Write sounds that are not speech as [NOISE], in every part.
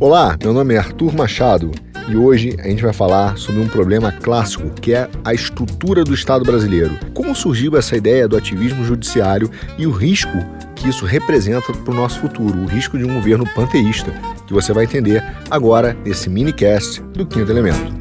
Olá, meu nome é Arthur Machado e hoje a gente vai falar sobre um problema clássico que é a estrutura do Estado brasileiro. Como surgiu essa ideia do ativismo judiciário e o risco que isso representa para o nosso futuro, o risco de um governo panteísta, que você vai entender agora nesse minicast do Quinto Elemento.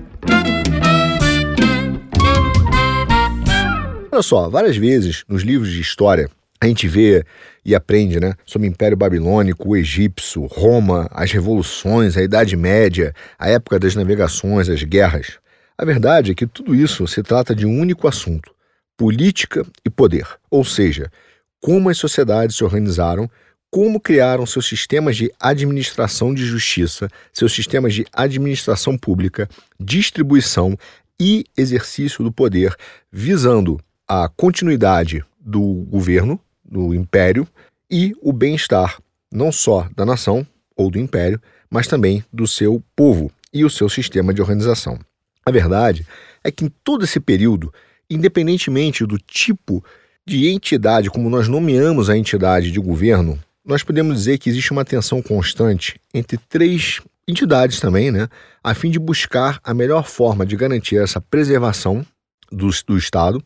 Olha só, várias vezes nos livros de história a gente vê e aprende né, sobre o Império Babilônico, o egípcio, Roma, as revoluções, a Idade Média, a época das navegações, as guerras. A verdade é que tudo isso se trata de um único assunto: política e poder, ou seja, como as sociedades se organizaram, como criaram seus sistemas de administração de justiça, seus sistemas de administração pública, distribuição e exercício do poder, visando a continuidade do governo, do império, e o bem-estar não só da nação ou do império, mas também do seu povo e o seu sistema de organização. A verdade é que em todo esse período, independentemente do tipo de entidade, como nós nomeamos a entidade de governo, nós podemos dizer que existe uma tensão constante entre três entidades também, né, a fim de buscar a melhor forma de garantir essa preservação do, do Estado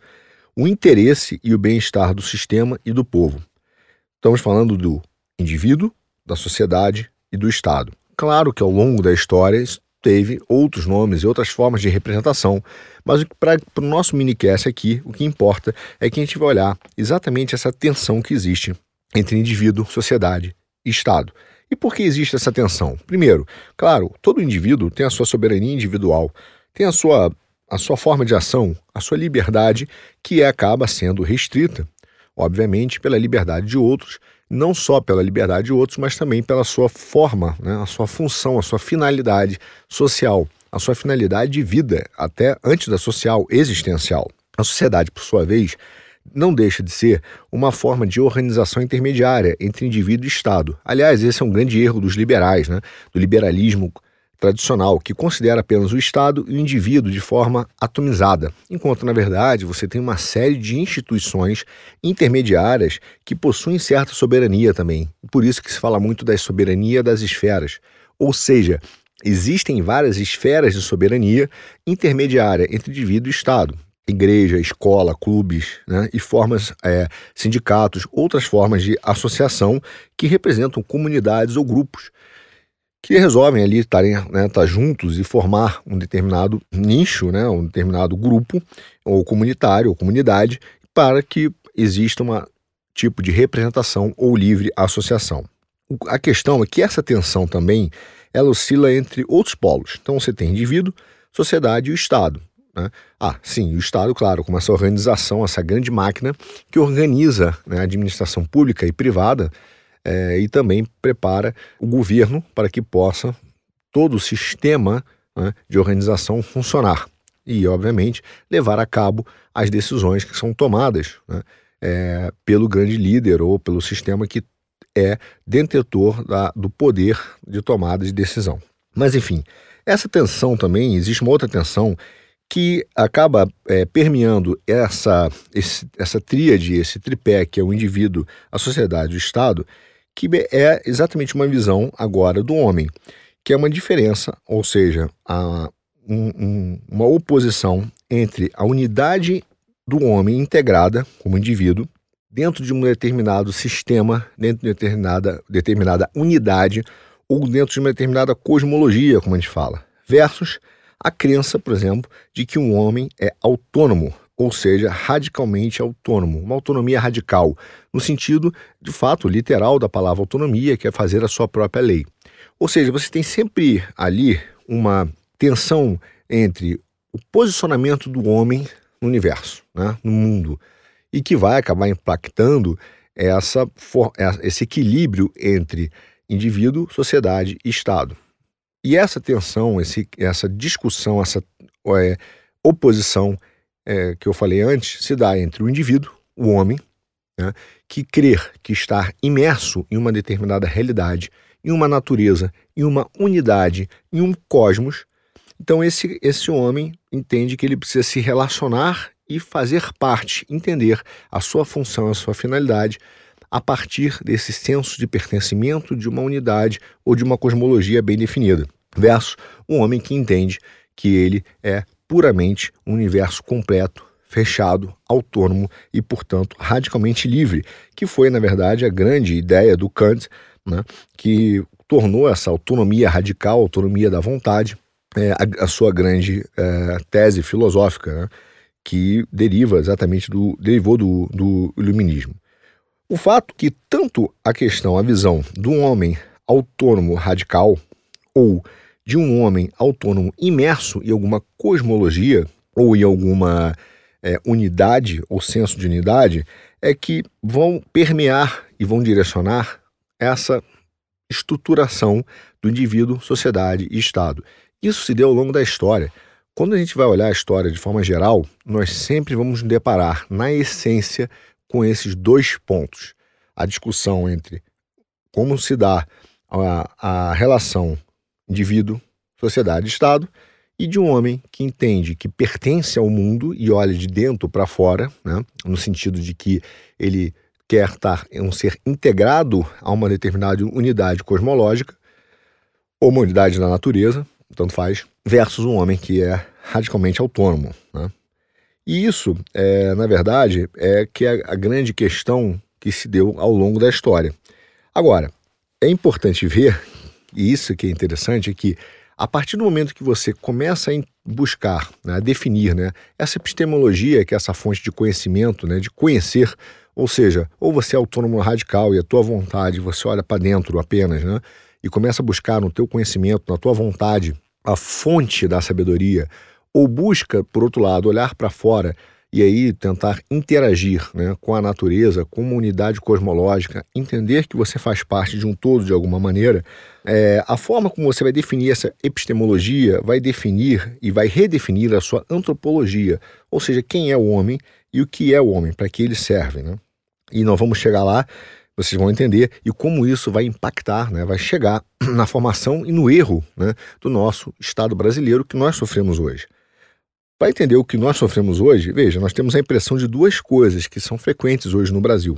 o interesse e o bem-estar do sistema e do povo. Estamos falando do indivíduo, da sociedade e do Estado. Claro que ao longo da história teve outros nomes e outras formas de representação, mas para o nosso minicast aqui, o que importa é que a gente vai olhar exatamente essa tensão que existe entre indivíduo, sociedade e Estado. E por que existe essa tensão? Primeiro, claro, todo indivíduo tem a sua soberania individual, tem a sua a sua forma de ação, a sua liberdade, que acaba sendo restrita, obviamente, pela liberdade de outros, não só pela liberdade de outros, mas também pela sua forma, né, a sua função, a sua finalidade social, a sua finalidade de vida, até antes da social, existencial. A sociedade, por sua vez, não deixa de ser uma forma de organização intermediária entre indivíduo e Estado. Aliás, esse é um grande erro dos liberais, né, do liberalismo tradicional, que considera apenas o Estado e o indivíduo de forma atomizada, enquanto, na verdade, você tem uma série de instituições intermediárias que possuem certa soberania também. Por isso que se fala muito da soberania das esferas. Ou seja, existem várias esferas de soberania intermediária entre indivíduo e Estado. Igreja, escola, clubes né, e formas, é, sindicatos, outras formas de associação que representam comunidades ou grupos que resolvem ali estarem né, estar juntos e formar um determinado nicho, né, um determinado grupo ou comunitário ou comunidade para que exista um tipo de representação ou livre associação. A questão é que essa tensão também ela oscila entre outros polos. Então você tem indivíduo, sociedade e o Estado. Né? Ah, sim, o Estado, claro, com essa organização, essa grande máquina que organiza né, a administração pública e privada é, e também prepara o governo para que possa todo o sistema né, de organização funcionar e, obviamente, levar a cabo as decisões que são tomadas né, é, pelo grande líder ou pelo sistema que é detentor da, do poder de tomada de decisão. Mas, enfim, essa tensão também, existe uma outra tensão que acaba é, permeando essa, esse, essa tríade, esse tripé que é o indivíduo, a sociedade e o Estado, que é exatamente uma visão agora do homem, que é uma diferença, ou seja, a, um, um, uma oposição entre a unidade do homem integrada como indivíduo dentro de um determinado sistema, dentro de determinada, determinada unidade ou dentro de uma determinada cosmologia, como a gente fala, versus a crença, por exemplo, de que um homem é autônomo, ou seja, radicalmente autônomo, uma autonomia radical, no sentido, de fato, literal da palavra autonomia, que é fazer a sua própria lei. Ou seja, você tem sempre ali uma tensão entre o posicionamento do homem no universo, né, no mundo, e que vai acabar impactando essa, esse equilíbrio entre indivíduo, sociedade e Estado. E essa tensão, esse, essa discussão, essa é, oposição é, que eu falei antes se dá entre o indivíduo, o homem, né, que crer que está imerso em uma determinada realidade, em uma natureza, em uma unidade, em um cosmos. Então, esse, esse homem entende que ele precisa se relacionar e fazer parte, entender a sua função, a sua finalidade, a partir desse senso de pertencimento de uma unidade ou de uma cosmologia bem definida, versus um homem que entende que ele é puramente um universo completo, fechado, autônomo e, portanto, radicalmente livre, que foi, na verdade, a grande ideia do Kant, né, que tornou essa autonomia radical, autonomia da vontade, é, a, a, sua grande é, tese filosófica, né, que deriva exatamente do derivou do, do iluminismo. O fato que tanto a questão, a visão um homem autônomo radical ou de um homem autônomo imerso em alguma cosmologia ou em alguma é, unidade ou senso de unidade é que vão permear e vão direcionar essa estruturação do indivíduo, sociedade e Estado. Isso se deu ao longo da história. Quando a gente vai olhar a história de forma geral, nós sempre vamos nos deparar, na essência, com esses dois pontos. A discussão entre como se dá a, a relação indivíduo, sociedade Estado, e de um homem que entende que pertence ao mundo e olha de dentro para fora, né, no sentido de que ele quer estar um ser integrado a uma determinada unidade cosmológica ou uma unidade da natureza, tanto faz, versus um homem que é radicalmente autônomo. Né? E isso, é, na verdade, é que é a grande questão que se deu ao longo da história. Agora, é importante ver, e isso que é interessante, é que a partir do momento que você começa a buscar, né, a definir né, essa epistemologia, que é essa fonte de conhecimento, né, de conhecer ou seja, ou você é autônomo radical e a tua vontade, você olha para dentro apenas, né? E começa a buscar no teu conhecimento, na tua vontade, a fonte da sabedoria, ou busca, por outro lado, olhar para fora e aí tentar interagir né, com a natureza, com uma unidade cosmológica, entender que você faz parte de um todo de alguma maneira, é, a forma como você vai definir essa epistemologia vai definir e vai redefinir a sua antropologia, ou seja, quem é o homem e o que é o homem, para que ele serve. Né? E nós vamos chegar lá, vocês vão entender, e como isso vai impactar, né, vai chegar [CLEARS THROAT] na formação e no erro né, do nosso Estado brasileiro que nós sofremos hoje. Para entender o que nós sofremos hoje, veja, nós temos a impressão de duas coisas que são frequentes hoje no Brasil.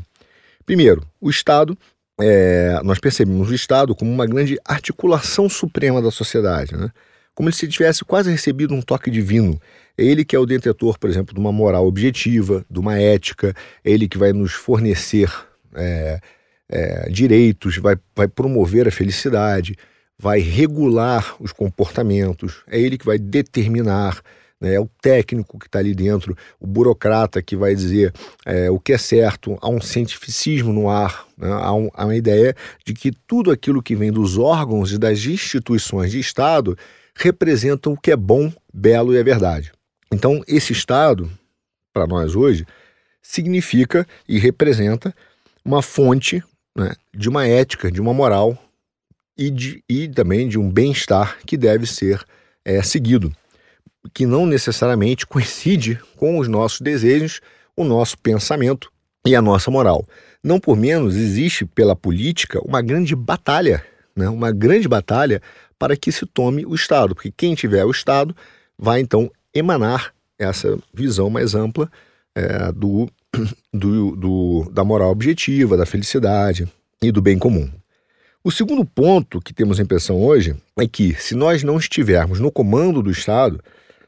Primeiro, o Estado, é, nós percebemos o Estado como uma grande articulação suprema da sociedade, né? como se tivesse quase recebido um toque divino. É ele que é o detentor, por exemplo, de uma moral objetiva, de uma ética, é ele que vai nos fornecer é, é, direitos, vai, vai promover a felicidade, vai regular os comportamentos, é ele que vai determinar né? é o técnico que está ali dentro, o burocrata que vai dizer é, o que é certo, há um cientificismo no ar, né? há, um, há uma ideia de que tudo aquilo que vem dos órgãos e das instituições de Estado representam o que é bom, belo e é verdade. Então, esse Estado, para nós hoje, significa e representa uma fonte né, de uma ética, de uma moral e, de, e também de um bem-estar que deve ser é, seguido que não necessariamente coincide com os nossos desejos, o nosso pensamento e a nossa moral. Não por menos existe pela política uma grande batalha, né? uma grande batalha para que se tome o Estado, porque quem tiver o Estado vai então emanar essa visão mais ampla é, do, [CLEARS THROAT] do, do, da moral objetiva, da felicidade e do bem comum. O segundo ponto que temos a impressão hoje é que, se nós não estivermos no comando do Estado,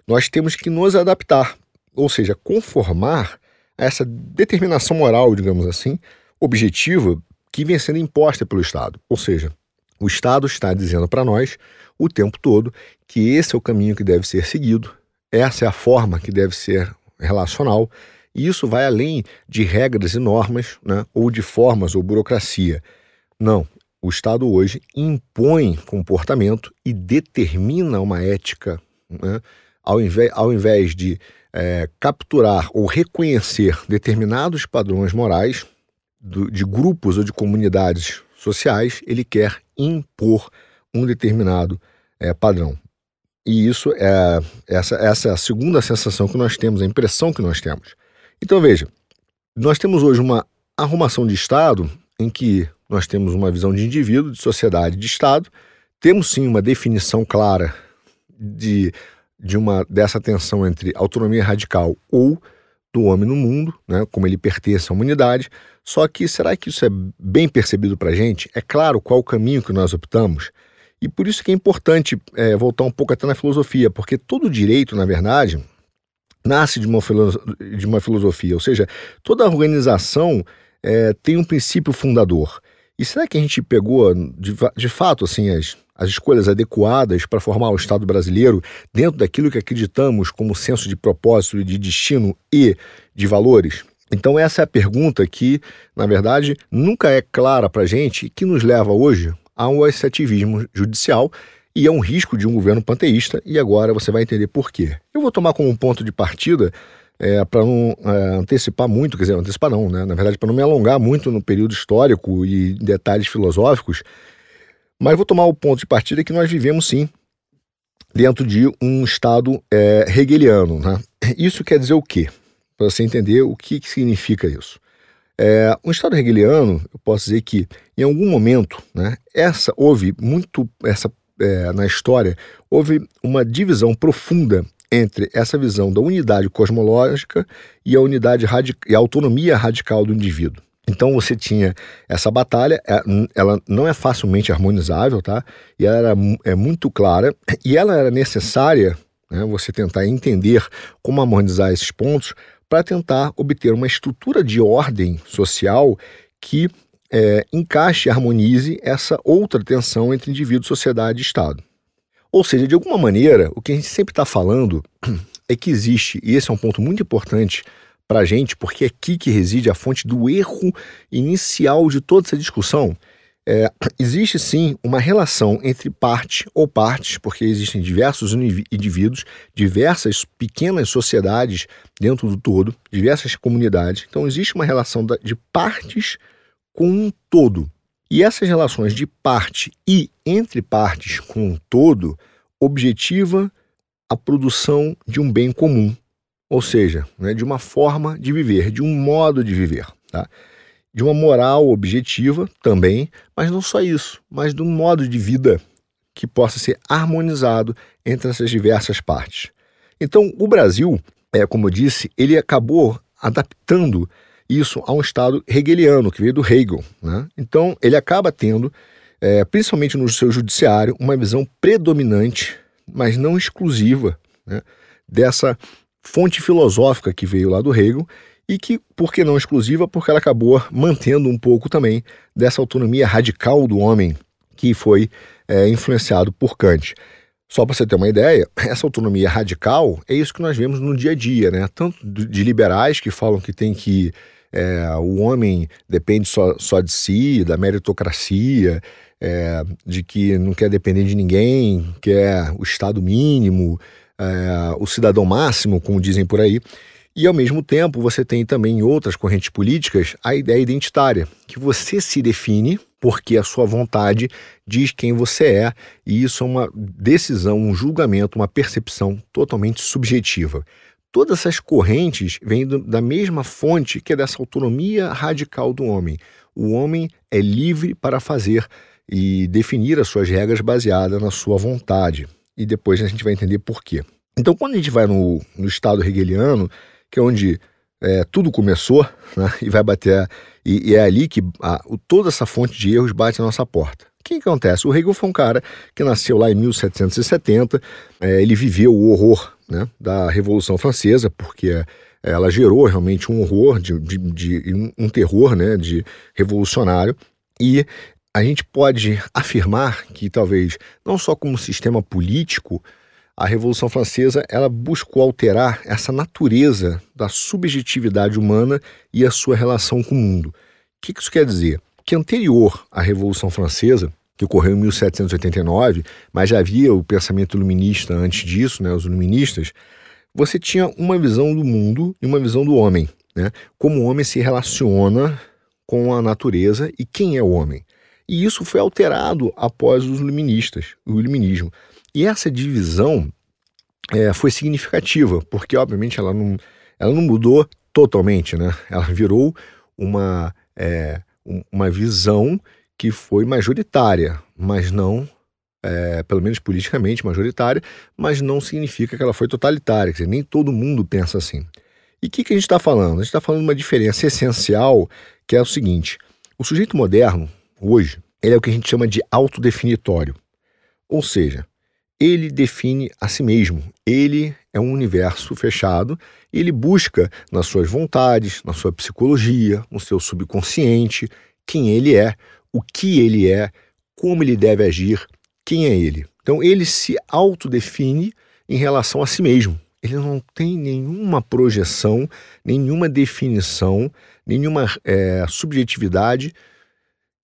nós temos que nos adaptar, ou seja, conformar a essa determinação moral, digamos assim, objetiva que vem sendo imposta pelo Estado. Ou seja, o Estado está dizendo para nós o tempo todo que esse é o caminho que deve ser seguido, essa é a forma que deve ser relacional, e isso vai além de regras e normas, né, ou de formas ou burocracia. Não, o Estado hoje impõe comportamento e determina uma ética né, ao invés, ao invés de é, capturar ou reconhecer determinados padrões morais do, de grupos ou de comunidades sociais, ele quer impor um determinado é, padrão. E isso é essa, essa é a segunda sensação que nós temos, a impressão que nós temos. Então veja, nós temos hoje uma arrumação de Estado em que nós temos uma visão de indivíduo, de sociedade, de Estado, temos sim uma definição clara de de uma dessa tensão entre autonomia radical ou do homem no mundo, né, como ele pertence à humanidade. Só que será que isso é bem percebido para a gente? É claro qual o caminho que nós optamos? E por isso que é importante é, voltar um pouco até na filosofia, porque todo direito, na verdade, nasce de uma, de uma filosofia, ou seja, toda organização é, tem um princípio fundador. E será que a gente pegou, de, de fato, assim, as, as escolhas adequadas para formar o Estado brasileiro dentro daquilo que acreditamos como senso de propósito, de destino e de valores? Então, essa é a pergunta que, na verdade, nunca é clara para a gente e que nos leva hoje a um extrativismo judicial e é um risco de um governo panteísta, e agora você vai entender por quê. Eu vou tomar como ponto de partida é, para não é, antecipar muito, quer dizer, antecipar não, né? na verdade, para não me alongar muito no período histórico e detalhes filosóficos, mas vou tomar o ponto de partida que nós vivemos sim dentro de um Estado é, hegeliano. Né? Isso quer dizer o quê? Para você entender o que, que significa isso. É, um Estado hegeliano, eu posso dizer que em algum momento, né, essa houve muito essa é, na história houve uma divisão profunda entre essa visão da unidade cosmológica e a unidade e a autonomia radical do indivíduo. Então você tinha essa batalha, é, ela não é facilmente harmonizável, tá? E ela era, é muito clara e ela era necessária, né, você tentar entender como harmonizar esses pontos para tentar obter uma estrutura de ordem social que é, encaixe e harmonize essa outra tensão entre indivíduo, sociedade e Estado. Ou seja, de alguma maneira, o que a gente sempre está falando é que existe, e esse é um ponto muito importante para a gente, porque é aqui que reside a fonte do erro inicial de toda essa discussão. É, existe sim uma relação entre parte ou partes, porque existem diversos indivíduos, diversas pequenas sociedades dentro do todo, diversas comunidades. Então, existe uma relação de partes com um todo. E essas relações de parte e entre partes com um todo objetiva a produção de um bem comum, ou seja, né, de uma forma de viver, de um modo de viver, tá? de uma moral objetiva também, mas não só isso, mas de um modo de vida que possa ser harmonizado entre essas diversas partes. Então, o Brasil, é, como eu disse, ele acabou adaptando isso a um Estado hegeliano, que veio do Hegel. Né? Então, ele acaba tendo, é, principalmente no seu judiciário, uma visão predominante, mas não exclusiva, né? dessa fonte filosófica que veio lá do Hegel e que, por que não exclusiva? Porque ela acabou mantendo um pouco também dessa autonomia radical do homem que foi é, influenciado por Kant. Só para você ter uma ideia, [LAUGHS] essa autonomia radical é isso que nós vemos no dia a dia, né? Tanto de liberais que falam que tem que é, o homem depende só, só de si, da meritocracia, é, de que não quer depender de ninguém, quer o Estado mínimo, é, o cidadão máximo, como dizem por aí. E ao mesmo tempo, você tem também em outras correntes políticas a ideia identitária, que você se define porque a sua vontade diz quem você é, e isso é uma decisão, um julgamento, uma percepção totalmente subjetiva. Todas essas correntes vêm da mesma fonte que é dessa autonomia radical do homem. O homem é livre para fazer e definir as suas regras baseadas na sua vontade. E depois a gente vai entender por quê. Então, quando a gente vai no, no Estado hegeliano, que é onde é, tudo começou, [LAUGHS] né, e vai bater, e, e é ali que a, toda essa fonte de erros bate na nossa porta. O que acontece? O Hegel foi um cara que nasceu lá em 1770, é, ele viveu o horror né, da Revolução Francesa, porque ela gerou realmente um horror, de, de, de um terror né, de revolucionário, e a gente pode afirmar que talvez, não só como sistema político, a Revolução Francesa ela buscou alterar essa natureza da subjetividade humana e a sua relação com o mundo. O que isso quer dizer? Que anterior à Revolução Francesa, que ocorreu em 1789, mas já havia o pensamento iluminista antes disso, né, os iluministas, você tinha uma visão do mundo e uma visão do homem, né? Como o homem se relaciona com a natureza e quem é o homem. E isso foi alterado após os iluministas, o iluminismo. E essa divisão é, foi significativa, porque obviamente ela não, ela não mudou totalmente, né? Ela virou uma, é, uma visão que foi majoritária, mas não, é, pelo menos politicamente majoritária, mas não significa que ela foi totalitária, quer dizer, nem todo mundo pensa assim. E o que, que a gente está falando? A gente está falando de uma diferença essencial, que é o seguinte: o sujeito moderno, hoje, ele é o que a gente chama de autodefinitório. Ou seja, ele define a si mesmo. Ele é um universo fechado e ele busca nas suas vontades, na sua psicologia, no seu subconsciente, quem ele é, o que ele é, como ele deve agir, quem é ele. Então ele se autodefine em relação a si mesmo. Ele não tem nenhuma projeção, nenhuma definição, nenhuma é, subjetividade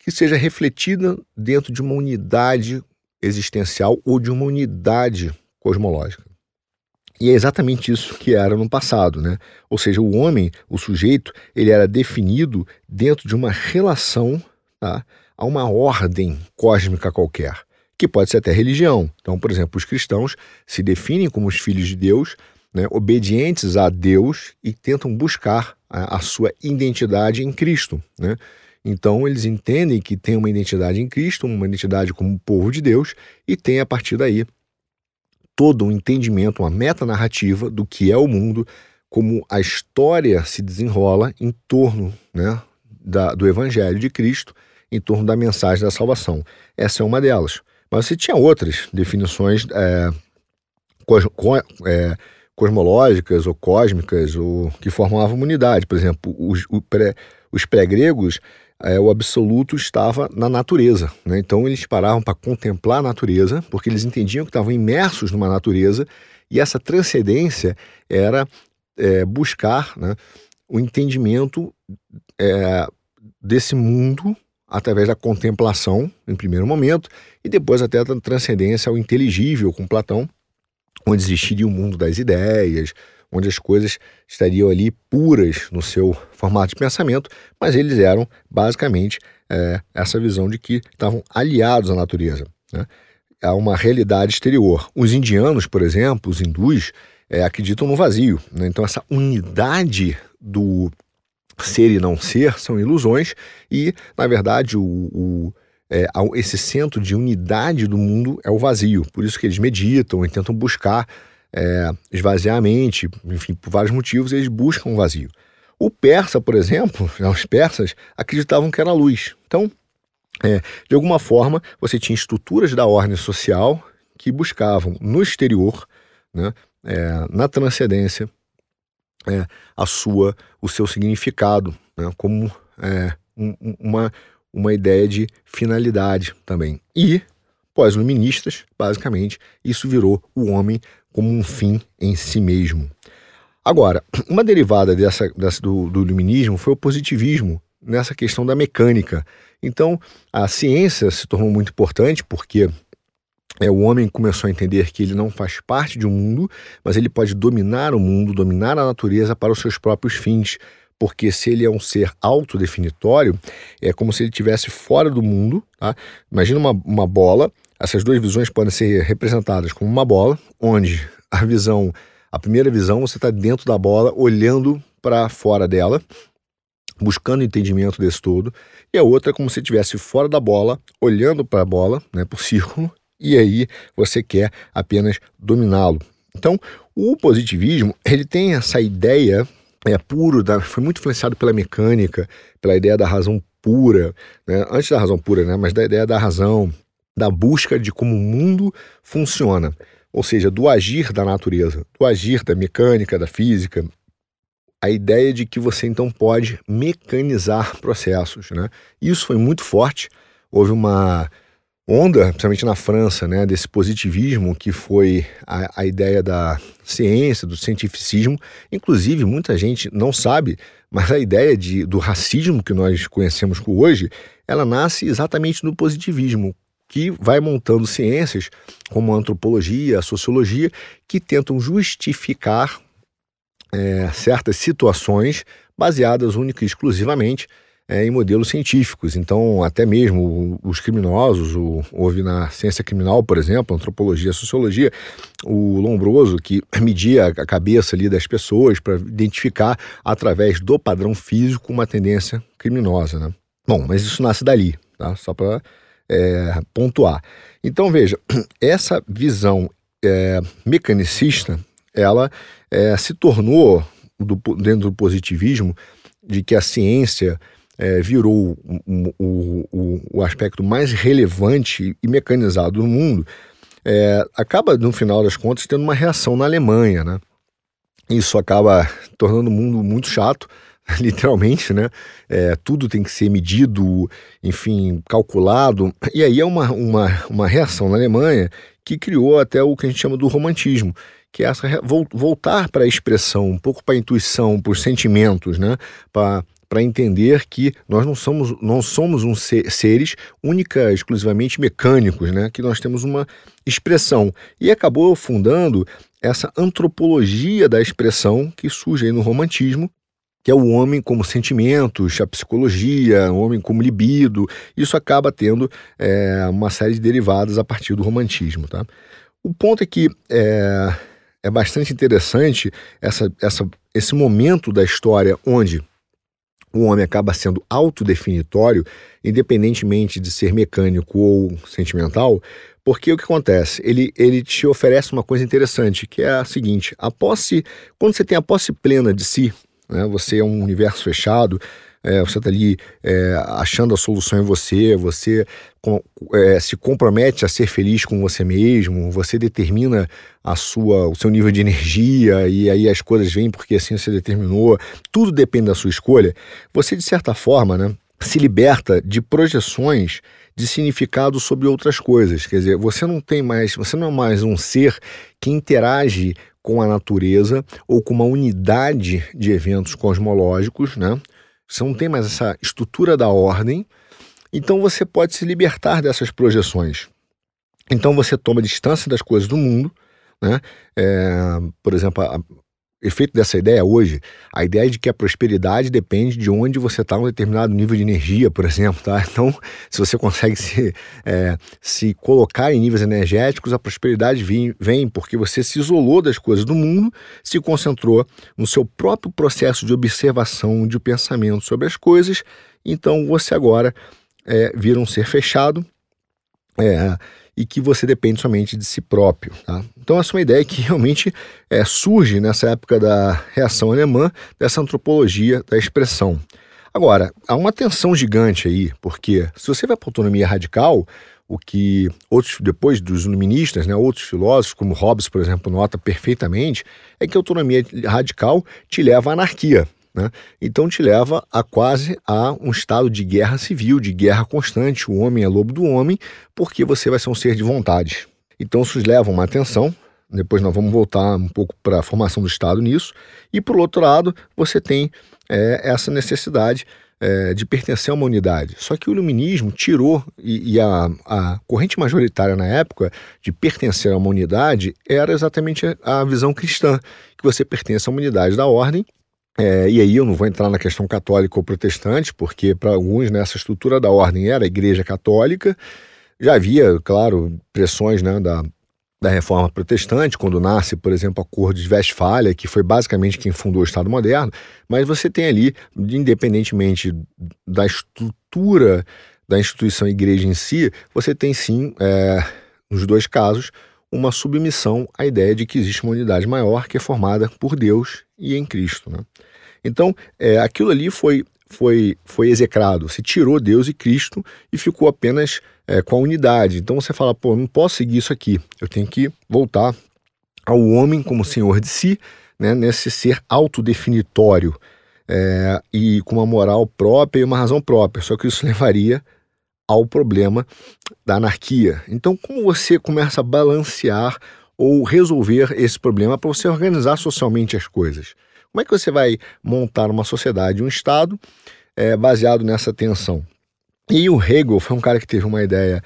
que seja refletida dentro de uma unidade existencial ou de uma unidade cosmológica. E é exatamente isso que era no passado, né? Ou seja, o homem, o sujeito, ele era definido dentro de uma relação tá, a uma ordem cósmica qualquer, que pode ser até religião. Então, por exemplo, os cristãos se definem como os filhos de Deus, né, obedientes a Deus e tentam buscar a, a sua identidade em Cristo, né? Então eles entendem que tem uma identidade em Cristo, uma identidade como povo de Deus, e tem a partir daí todo um entendimento, uma metanarrativa do que é o mundo, como a história se desenrola em torno né, da, do Evangelho de Cristo, em torno da mensagem da salvação. Essa é uma delas. Mas você tinha outras definições é, cos, é, cosmológicas ou cósmicas ou que formavam uma unidade. Por exemplo, os, os pré-gregos é, o absoluto estava na natureza. Né? Então eles paravam para contemplar a natureza, porque eles entendiam que estavam imersos numa natureza, e essa transcendência era é, buscar né, o entendimento é, desse mundo através da contemplação, em primeiro momento, e depois até a transcendência ao inteligível com Platão, onde existiria o mundo das ideias, onde as coisas estariam ali puras no seu formato de pensamento, mas eles eram basicamente é, essa visão de que estavam aliados à natureza, né? a uma realidade exterior. Os indianos, por exemplo, os hindus, é, acreditam no vazio. Né? Então, essa unidade do ser e não ser são ilusões, e, na verdade, o, o é, esse centro de unidade do mundo é o vazio. Por isso que eles meditam e tentam buscar é, esvaziar a mente, enfim, por vários motivos, eles buscam um vazio. O persa, por exemplo, [LAUGHS] os persas acreditavam que era luz. Então, é, de alguma forma, você tinha estruturas da ordem social que buscavam no exterior, né, é, na transcendência, é, a sua, o seu significado, né, como é, um, uma, uma ideia de finalidade também. E, pós-luministas, basicamente, isso virou o homem como um fim em si mesmo. Agora, [CLEARS THROAT] uma derivada dessa, dessa do, do iluminismo foi o positivismo nessa questão da mecânica. Então, a ciência se tornou muito importante porque é, o homem começou a entender que ele não faz parte de um mundo, mas ele pode dominar o mundo, dominar a natureza para os seus próprios fins. Porque se ele é um ser autodefinitório, é como se ele estivesse fora do mundo. Tá? Imagina uma, uma bola essas duas visões podem ser representadas como uma bola, onde a visão, a primeira visão, você está dentro da bola, olhando para fora dela, buscando entendimento desse todo, e a outra é como se estivesse fora da bola, olhando para a bola, né, por [LAUGHS] círculo, e aí você quer apenas dominá-lo. Então, o positivismo, ele tem essa ideia é puro, da, foi muito influenciado pela mecânica, pela ideia da razão pura, né? antes da razão pura, né? mas da ideia da razão, da busca de como o mundo funciona, ou seja, do agir da natureza, do agir da mecânica, da física. A ideia de que você então pode mecanizar processos, né? Isso foi muito forte. Houve uma onda, principalmente na França, né, desse positivismo que foi a, a ideia da ciência, do cientificismo. Inclusive, muita gente não sabe, mas a ideia de, do racismo que nós conhecemos hoje, ela nasce exatamente no positivismo, que vai montando ciências como a antropologia, a sociologia, que tentam justificar é, certas situações baseadas única e exclusivamente é, em modelos científicos. Então, até mesmo os criminosos, o, houve na ciência criminal, por exemplo, antropologia, sociologia, o Lombroso, que [CLEARS THROAT] media a cabeça ali das pessoas para identificar através do padrão físico uma tendência criminosa. Né? Bom, mas isso nasce dali, tá? só para é, pontuar. Então veja, [CLEARS THROAT] essa visão é, mecanicista, ela é, se tornou do, dentro do positivismo de que a ciência é, virou o, o, o, o, aspecto mais relevante e mecanizado do mundo, é, acaba, no final das contas, tendo uma reação na Alemanha. Né? Isso acaba tornando o mundo muito chato, [LAUGHS] literalmente, né? É, tudo tem que ser medido, enfim, calculado. E aí é uma, uma, uma reação na Alemanha que criou até o que a gente chama do romantismo, que é essa voltar para a expressão, um pouco para a intuição, para os sentimentos, né? Para para entender que nós não somos, não somos um ser, seres única, exclusivamente mecânicos, né? que nós temos uma expressão. E acabou fundando essa antropologia da expressão que surge aí no romantismo, que é o homem como sentimentos, a psicologia, o homem como libido. Isso acaba tendo é, uma série de derivadas a partir do romantismo. Tá? O ponto é que é, é bastante interessante essa, essa, esse momento da história onde o homem acaba sendo autodefinitório, independentemente de ser mecânico ou sentimental, porque o que acontece? Ele, ele te oferece uma coisa interessante, que é a seguinte: a posse, quando você tem a posse plena de si, né, você é um universo fechado, é, você está ali é, achando a solução em você, você com, é, se compromete a ser feliz com você mesmo, você determina a sua, o seu nível de energia e aí as coisas vêm porque assim você determinou, tudo depende da sua escolha. Você, de certa forma, né, se liberta de projeções de significado sobre outras coisas. Quer dizer, você não tem mais, você não é mais um ser que interage com a natureza ou com uma unidade de eventos cosmológicos, né? Você não tem mais essa estrutura da ordem, então você pode se libertar dessas projeções. Então você toma distância das coisas do mundo, né? É, por exemplo, a, efeito dessa ideia hoje, a ideia de que a prosperidade depende de onde você está um determinado nível de energia, por exemplo, tá? Então, se você consegue se, é, se colocar em níveis energéticos, a prosperidade vem, vem porque você se isolou das coisas do mundo, se concentrou no seu próprio processo de observação, de pensamento sobre as coisas, então você agora é, vira um ser fechado, é, e que você depende somente de si próprio. Tá? Então, essa é uma ideia que realmente é, surge nessa época da reação alemã, dessa antropologia da expressão. Agora, há uma tensão gigante aí, porque se você vai para a autonomia radical, o que outros, depois dos iluministas, né, outros filósofos, como Hobbes, por exemplo, nota perfeitamente, é que a autonomia radical te leva à anarquia. Né? Então te leva a quase a um estado de guerra civil, de guerra constante. O homem é lobo do homem, porque você vai ser um ser de vontade. Então isso leva uma atenção. Depois nós vamos voltar um pouco para a formação do Estado nisso. E por outro lado, você tem é, essa necessidade é, de pertencer a uma unidade. Só que o iluminismo tirou, e, e a, a, corrente majoritária na época de pertencer a uma unidade era exatamente a, a visão cristã, que você pertence a uma unidade da ordem é, e aí eu não vou entrar na questão católica ou protestante, porque para alguns nessa estrutura da ordem era a Igreja Católica. Já havia, claro, pressões né, da, da reforma protestante, quando nasce, por exemplo, o Acordo de Westfália, que foi basicamente quem fundou o Estado moderno, mas você tem ali, independentemente da estrutura da instituição igreja em si, você tem sim, é, nos dois casos, uma submissão à ideia de que existe uma unidade maior que é formada por Deus e em Cristo. Né? Então, é, aquilo ali foi, foi, foi execrado. Se tirou Deus e Cristo e ficou apenas é, com a unidade. Então você fala, pô, não posso seguir isso aqui. Eu tenho que voltar ao homem como senhor de si, né, nesse ser autodefinitório é, e com uma moral própria e uma razão própria. Só que isso [LAUGHS] levaria ao problema da anarquia. Então, como você começa a balancear ou resolver esse problema para você organizar socialmente as coisas? Como é que você vai montar uma sociedade, um Estado, é, baseado nessa tensão? E o Hegel foi um cara que teve uma ideia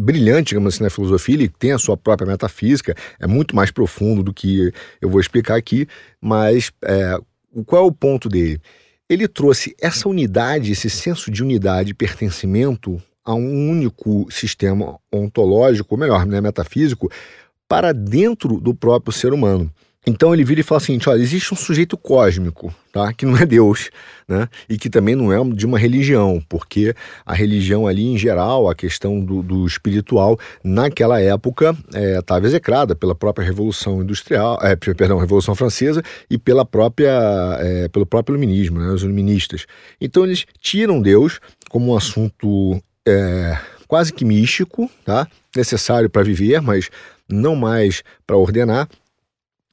brilhante, digamos assim, na filosofia, ele tem a sua própria metafísica, é muito mais profundo do que eu vou explicar aqui, mas é, qual é o ponto dele? Ele trouxe essa unidade, esse senso de unidade e pertencimento a um único sistema ontológico, ou melhor, né, metafísico, para dentro do próprio ser humano. Então ele vira e fala seguinte: olha, existe um sujeito cósmico, tá? Que não é Deus, né? E que também não é de uma religião, porque a religião ali, em geral, a questão do, do espiritual, naquela época, estava é, execrada pela própria Revolução Industrial, é, perdão, Revolução Francesa e pela própria, é, pelo próprio iluminismo, né? Os iluministas. Então eles tiram Deus como um assunto é, quase que místico, tá? Necessário para viver, mas não mais para ordenar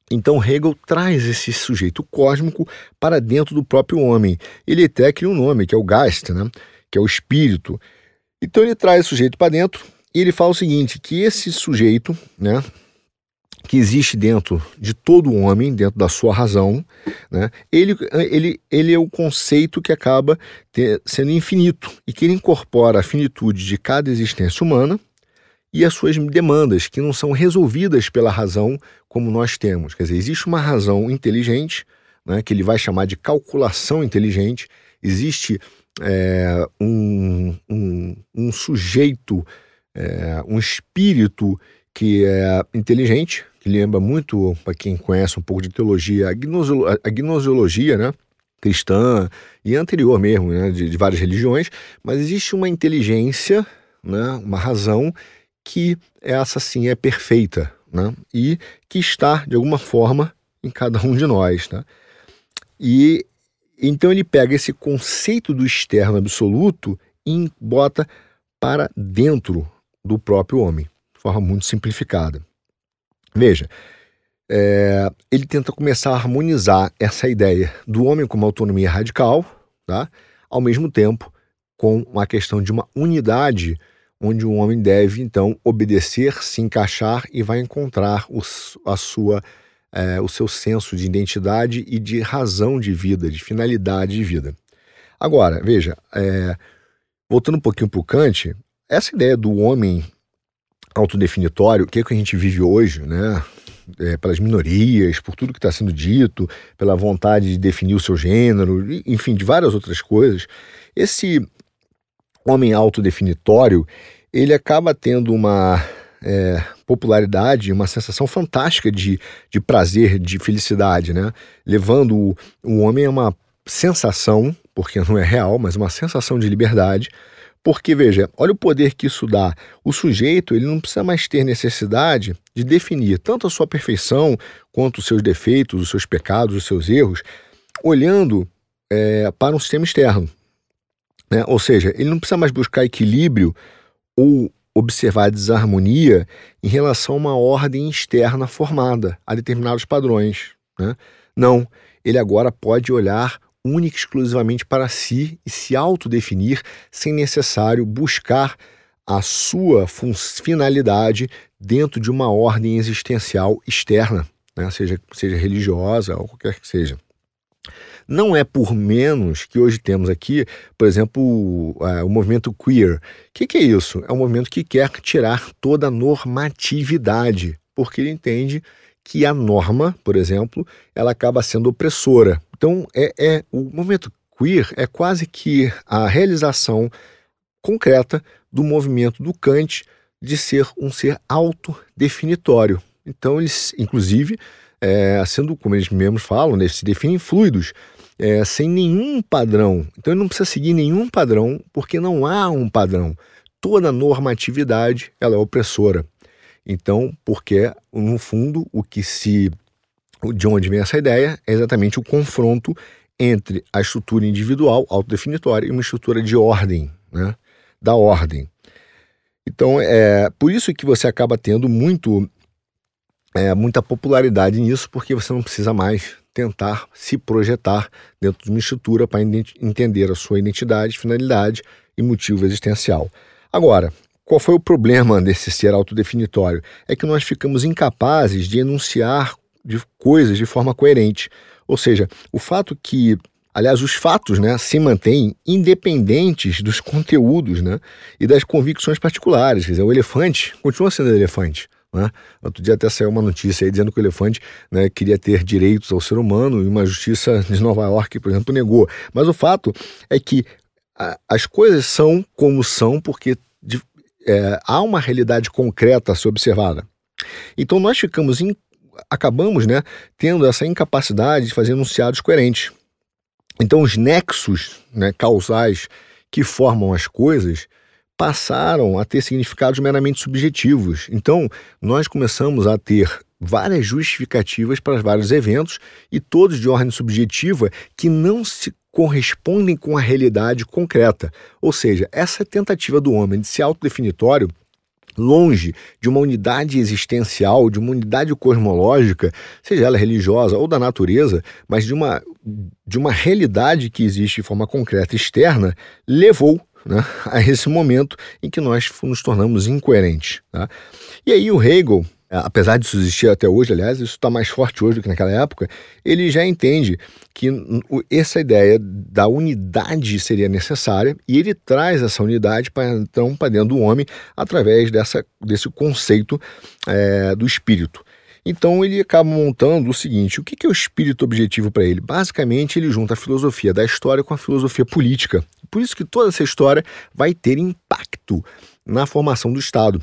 então Hegel traz esse sujeito cósmico para dentro do próprio homem. Ele até cria um nome, que é o Geist, né? que é o espírito. Então ele traz o sujeito para dentro e ele fala o seguinte, que esse sujeito, né, que existe dentro de todo homem, dentro da sua razão, né, ele, ele, ele é o conceito que acaba ter, sendo infinito e que ele incorpora a finitude de cada existência humana e as suas demandas, que não são resolvidas pela razão como nós temos. Quer dizer, existe uma razão inteligente, né, que ele vai chamar de calculação inteligente, existe é, um, um, um, sujeito, é, um espírito que é inteligente, lembra muito, para quem conhece um pouco de teologia, a gnosiologia, né? cristã e anterior mesmo, né, de, de várias religiões, mas existe uma inteligência, né, uma razão que essa sim é perfeita né? e que está, de alguma forma, em cada um de nós. Tá? E então ele pega esse conceito do externo absoluto e bota para dentro do próprio homem, de forma muito simplificada. Veja, é, ele tenta começar a harmonizar essa ideia do homem como autonomia radical, tá? ao mesmo tempo com uma questão de uma unidade onde o homem deve então obedecer, se encaixar e vai encontrar os, a sua, é, o seu senso de identidade e de razão de vida, de finalidade de vida. Agora, veja, é, voltando um pouquinho para o Kant, essa ideia do homem autodefinitório, o que, é que a gente vive hoje, né? É, pelas minorias, por tudo que está sendo dito, pela vontade de definir o seu gênero, enfim, de várias outras coisas. Esse homem autodefinitório, ele acaba tendo uma é, popularidade, uma sensação fantástica de, de prazer, de felicidade, né? Levando o, o homem a uma sensação, porque não é real, mas uma sensação de liberdade. Porque, veja, olha o poder que isso dá. O sujeito ele não precisa mais ter necessidade de definir tanto a sua perfeição quanto os seus defeitos, os seus pecados, os seus erros, olhando é, para um sistema externo. Né? Ou seja, ele não precisa mais buscar equilíbrio ou observar desarmonia em relação a uma ordem externa formada a determinados padrões. Né? Não, ele agora pode olhar única e exclusivamente para si e se autodefinir sem necessário buscar a sua finalidade dentro de uma ordem existencial externa, né? seja, seja religiosa ou qualquer que seja. Não é por menos que hoje temos aqui, por exemplo, o, o movimento queer. O que, que é isso? É um movimento que quer tirar toda a normatividade, porque ele entende que a norma, por exemplo, ela acaba sendo opressora. Então, é, é o movimento queer é quase que a realização concreta do movimento do Kant de ser um ser autodefinitório. Então, eles, inclusive, é, sendo, como eles mesmos falam, né, se definem fluidos, é, sem nenhum padrão. Então ele não precisa seguir nenhum padrão, porque não há um padrão. Toda normatividade ela é opressora. Então, porque no fundo o que se de onde vem essa ideia é exatamente o confronto entre a estrutura individual autodefinitória e uma estrutura de ordem, né? da ordem. Então, é por isso que você acaba tendo muito é, muita popularidade nisso, porque você não precisa mais tentar se projetar dentro de uma estrutura para entender a sua identidade, finalidade e motivo existencial. Agora, qual foi o problema [LAUGHS] desse ser autodefinitório? É que nós ficamos incapazes de enunciar de coisas de forma coerente. Ou seja, o fato que, aliás, os fatos né, se mantêm independentes dos conteúdos né, e das convicções particulares. Quer dizer, o elefante continua sendo elefante. Né? Outro dia até saiu uma notícia aí dizendo que o elefante né, queria ter direitos ao ser humano e uma justiça de Nova York, por exemplo, negou. Mas o fato é que a, as coisas são como são porque de, é, há uma realidade concreta a ser observada. Então nós ficamos acabamos né, tendo essa incapacidade de fazer enunciados coerentes. Então, os nexos né, causais que formam as coisas passaram a ter significados meramente subjetivos. Então, nós começamos a ter várias justificativas para vários eventos e todos de ordem subjetiva que não se correspondem com a realidade concreta. Ou seja, essa tentativa do homem de ser autodefinitório longe de uma unidade existencial, de uma unidade cosmológica, seja ela religiosa ou da natureza, mas de uma, de uma realidade que existe de forma concreta externa, levou né, a esse momento em que nós nos tornamos incoerentes. Tá? E aí o Hegel, apesar disso existir até hoje, aliás, isso está mais forte hoje do que naquela época, ele já entende que essa ideia da unidade seria necessária e ele traz essa unidade para então para dentro do homem através dessa, desse conceito é, do espírito. Então ele acaba montando o seguinte: o que é o espírito objetivo para ele? Basicamente, ele junta a filosofia da história com a filosofia política. Por isso que toda essa história vai ter impacto na formação do Estado.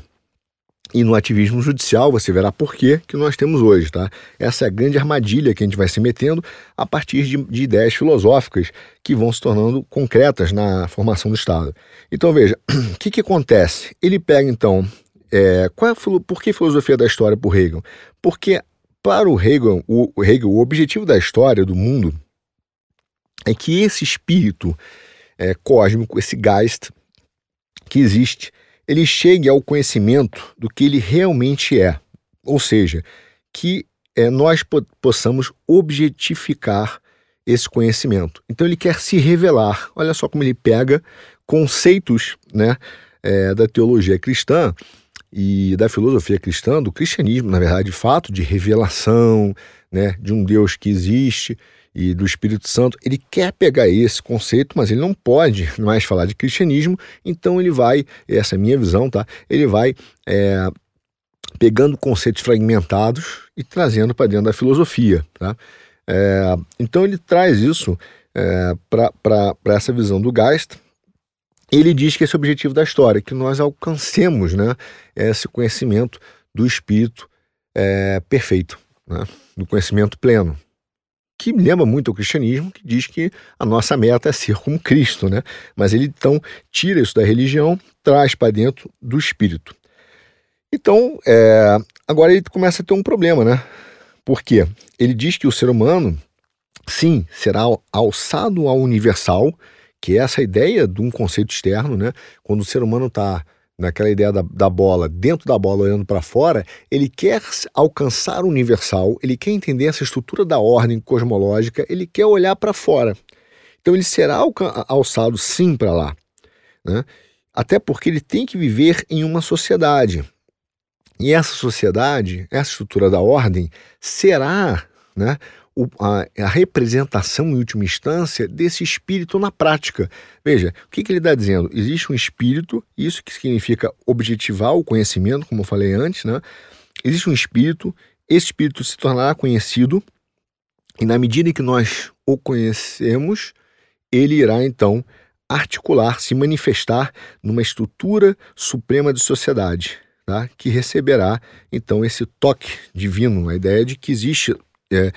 E no ativismo judicial você verá por que nós temos hoje, tá? Essa é a grande armadilha que a gente vai se metendo a partir de, de ideias filosóficas que vão se tornando concretas na formação do Estado. Então veja, [CLEARS THROAT] o que, que acontece? Ele pega então é, qual é por que filosofia da história por Hegel? Porque para o Hegel, o, o Hegel, o objetivo da história do mundo é que esse espírito é, cósmico, esse Geist que existe, ele chegue ao conhecimento do que ele realmente é. Ou seja, que é, nós po possamos objetificar esse conhecimento. Então ele quer se revelar. Olha só como ele pega conceitos né, é, da teologia cristã e da filosofia cristã, do cristianismo, na verdade, de fato, de revelação, né, de um Deus que existe e do Espírito Santo. Ele quer pegar esse conceito, mas ele não pode mais falar de cristianismo, então ele vai, essa é a minha visão, tá? Ele vai é, pegando conceitos fragmentados e trazendo para dentro da filosofia, tá? É, então ele traz isso é, para essa visão do Geist, ele diz que esse é o objetivo da história, que nós alcancemos né, esse conhecimento do espírito é, perfeito, né, do conhecimento pleno. Que lembra muito o cristianismo, que diz que a nossa meta é ser como Cristo, né? Mas ele então tira isso da religião, traz para dentro do espírito. Então, é, agora ele começa a ter um problema, né? Por quê? Ele diz que o ser humano, sim, será alçado ao universal, que é essa ideia de um conceito externo, né? Quando o ser humano está naquela ideia da, da, bola, dentro da bola olhando para fora, ele quer alcançar o universal, ele quer entender essa estrutura da ordem cosmológica, ele quer olhar para fora. Então ele será alçado sim para lá, né? Até porque ele tem que viver em uma sociedade. E essa sociedade, essa estrutura da ordem, será né, a, a, representação, em última instância, desse espírito na prática. Veja, o que, que ele está dizendo? Existe um espírito, isso que significa objetivar o conhecimento, como eu falei antes, né? Existe um espírito, esse espírito se tornará conhecido, e na medida em que nós o conhecemos, ele irá então articular, se manifestar numa estrutura suprema de sociedade, tá? que receberá então esse toque divino, a ideia de que existe é,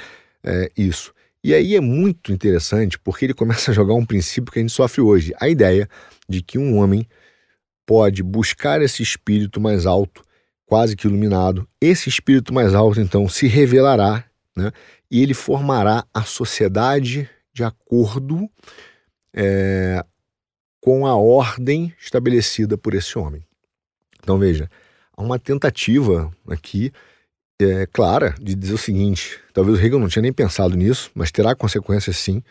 é, isso. E aí é muito interessante porque ele começa a jogar um princípio que a gente sofre hoje: a ideia de que um homem pode buscar esse espírito mais alto, quase que iluminado. Esse espírito mais alto, então, se revelará né, e ele formará a sociedade de acordo é, com a ordem estabelecida por esse homem. Então, veja, há uma tentativa aqui é, clara de dizer o seguinte: talvez o Hegel não tinha nem pensado nisso, mas terá consequências sim,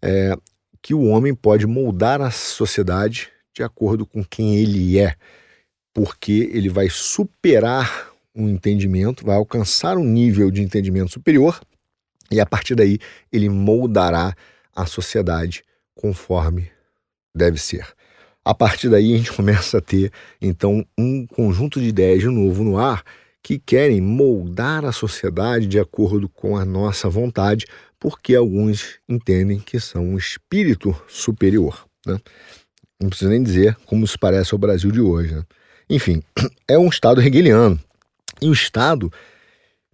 é, que o homem pode moldar a sociedade de acordo com quem ele é, porque ele vai superar um entendimento, vai alcançar um nível de entendimento superior e a partir daí ele moldará a sociedade conforme deve ser. A partir daí a gente [LAUGHS] começa a ter então um conjunto de ideias de novo no ar que querem moldar a sociedade de acordo com a nossa vontade, porque alguns entendem que são um espírito superior. Né? Não precisa nem dizer como isso parece ao Brasil de hoje. Né? Enfim, [CLEARS THROAT] é um Estado hegeliano. E o Estado,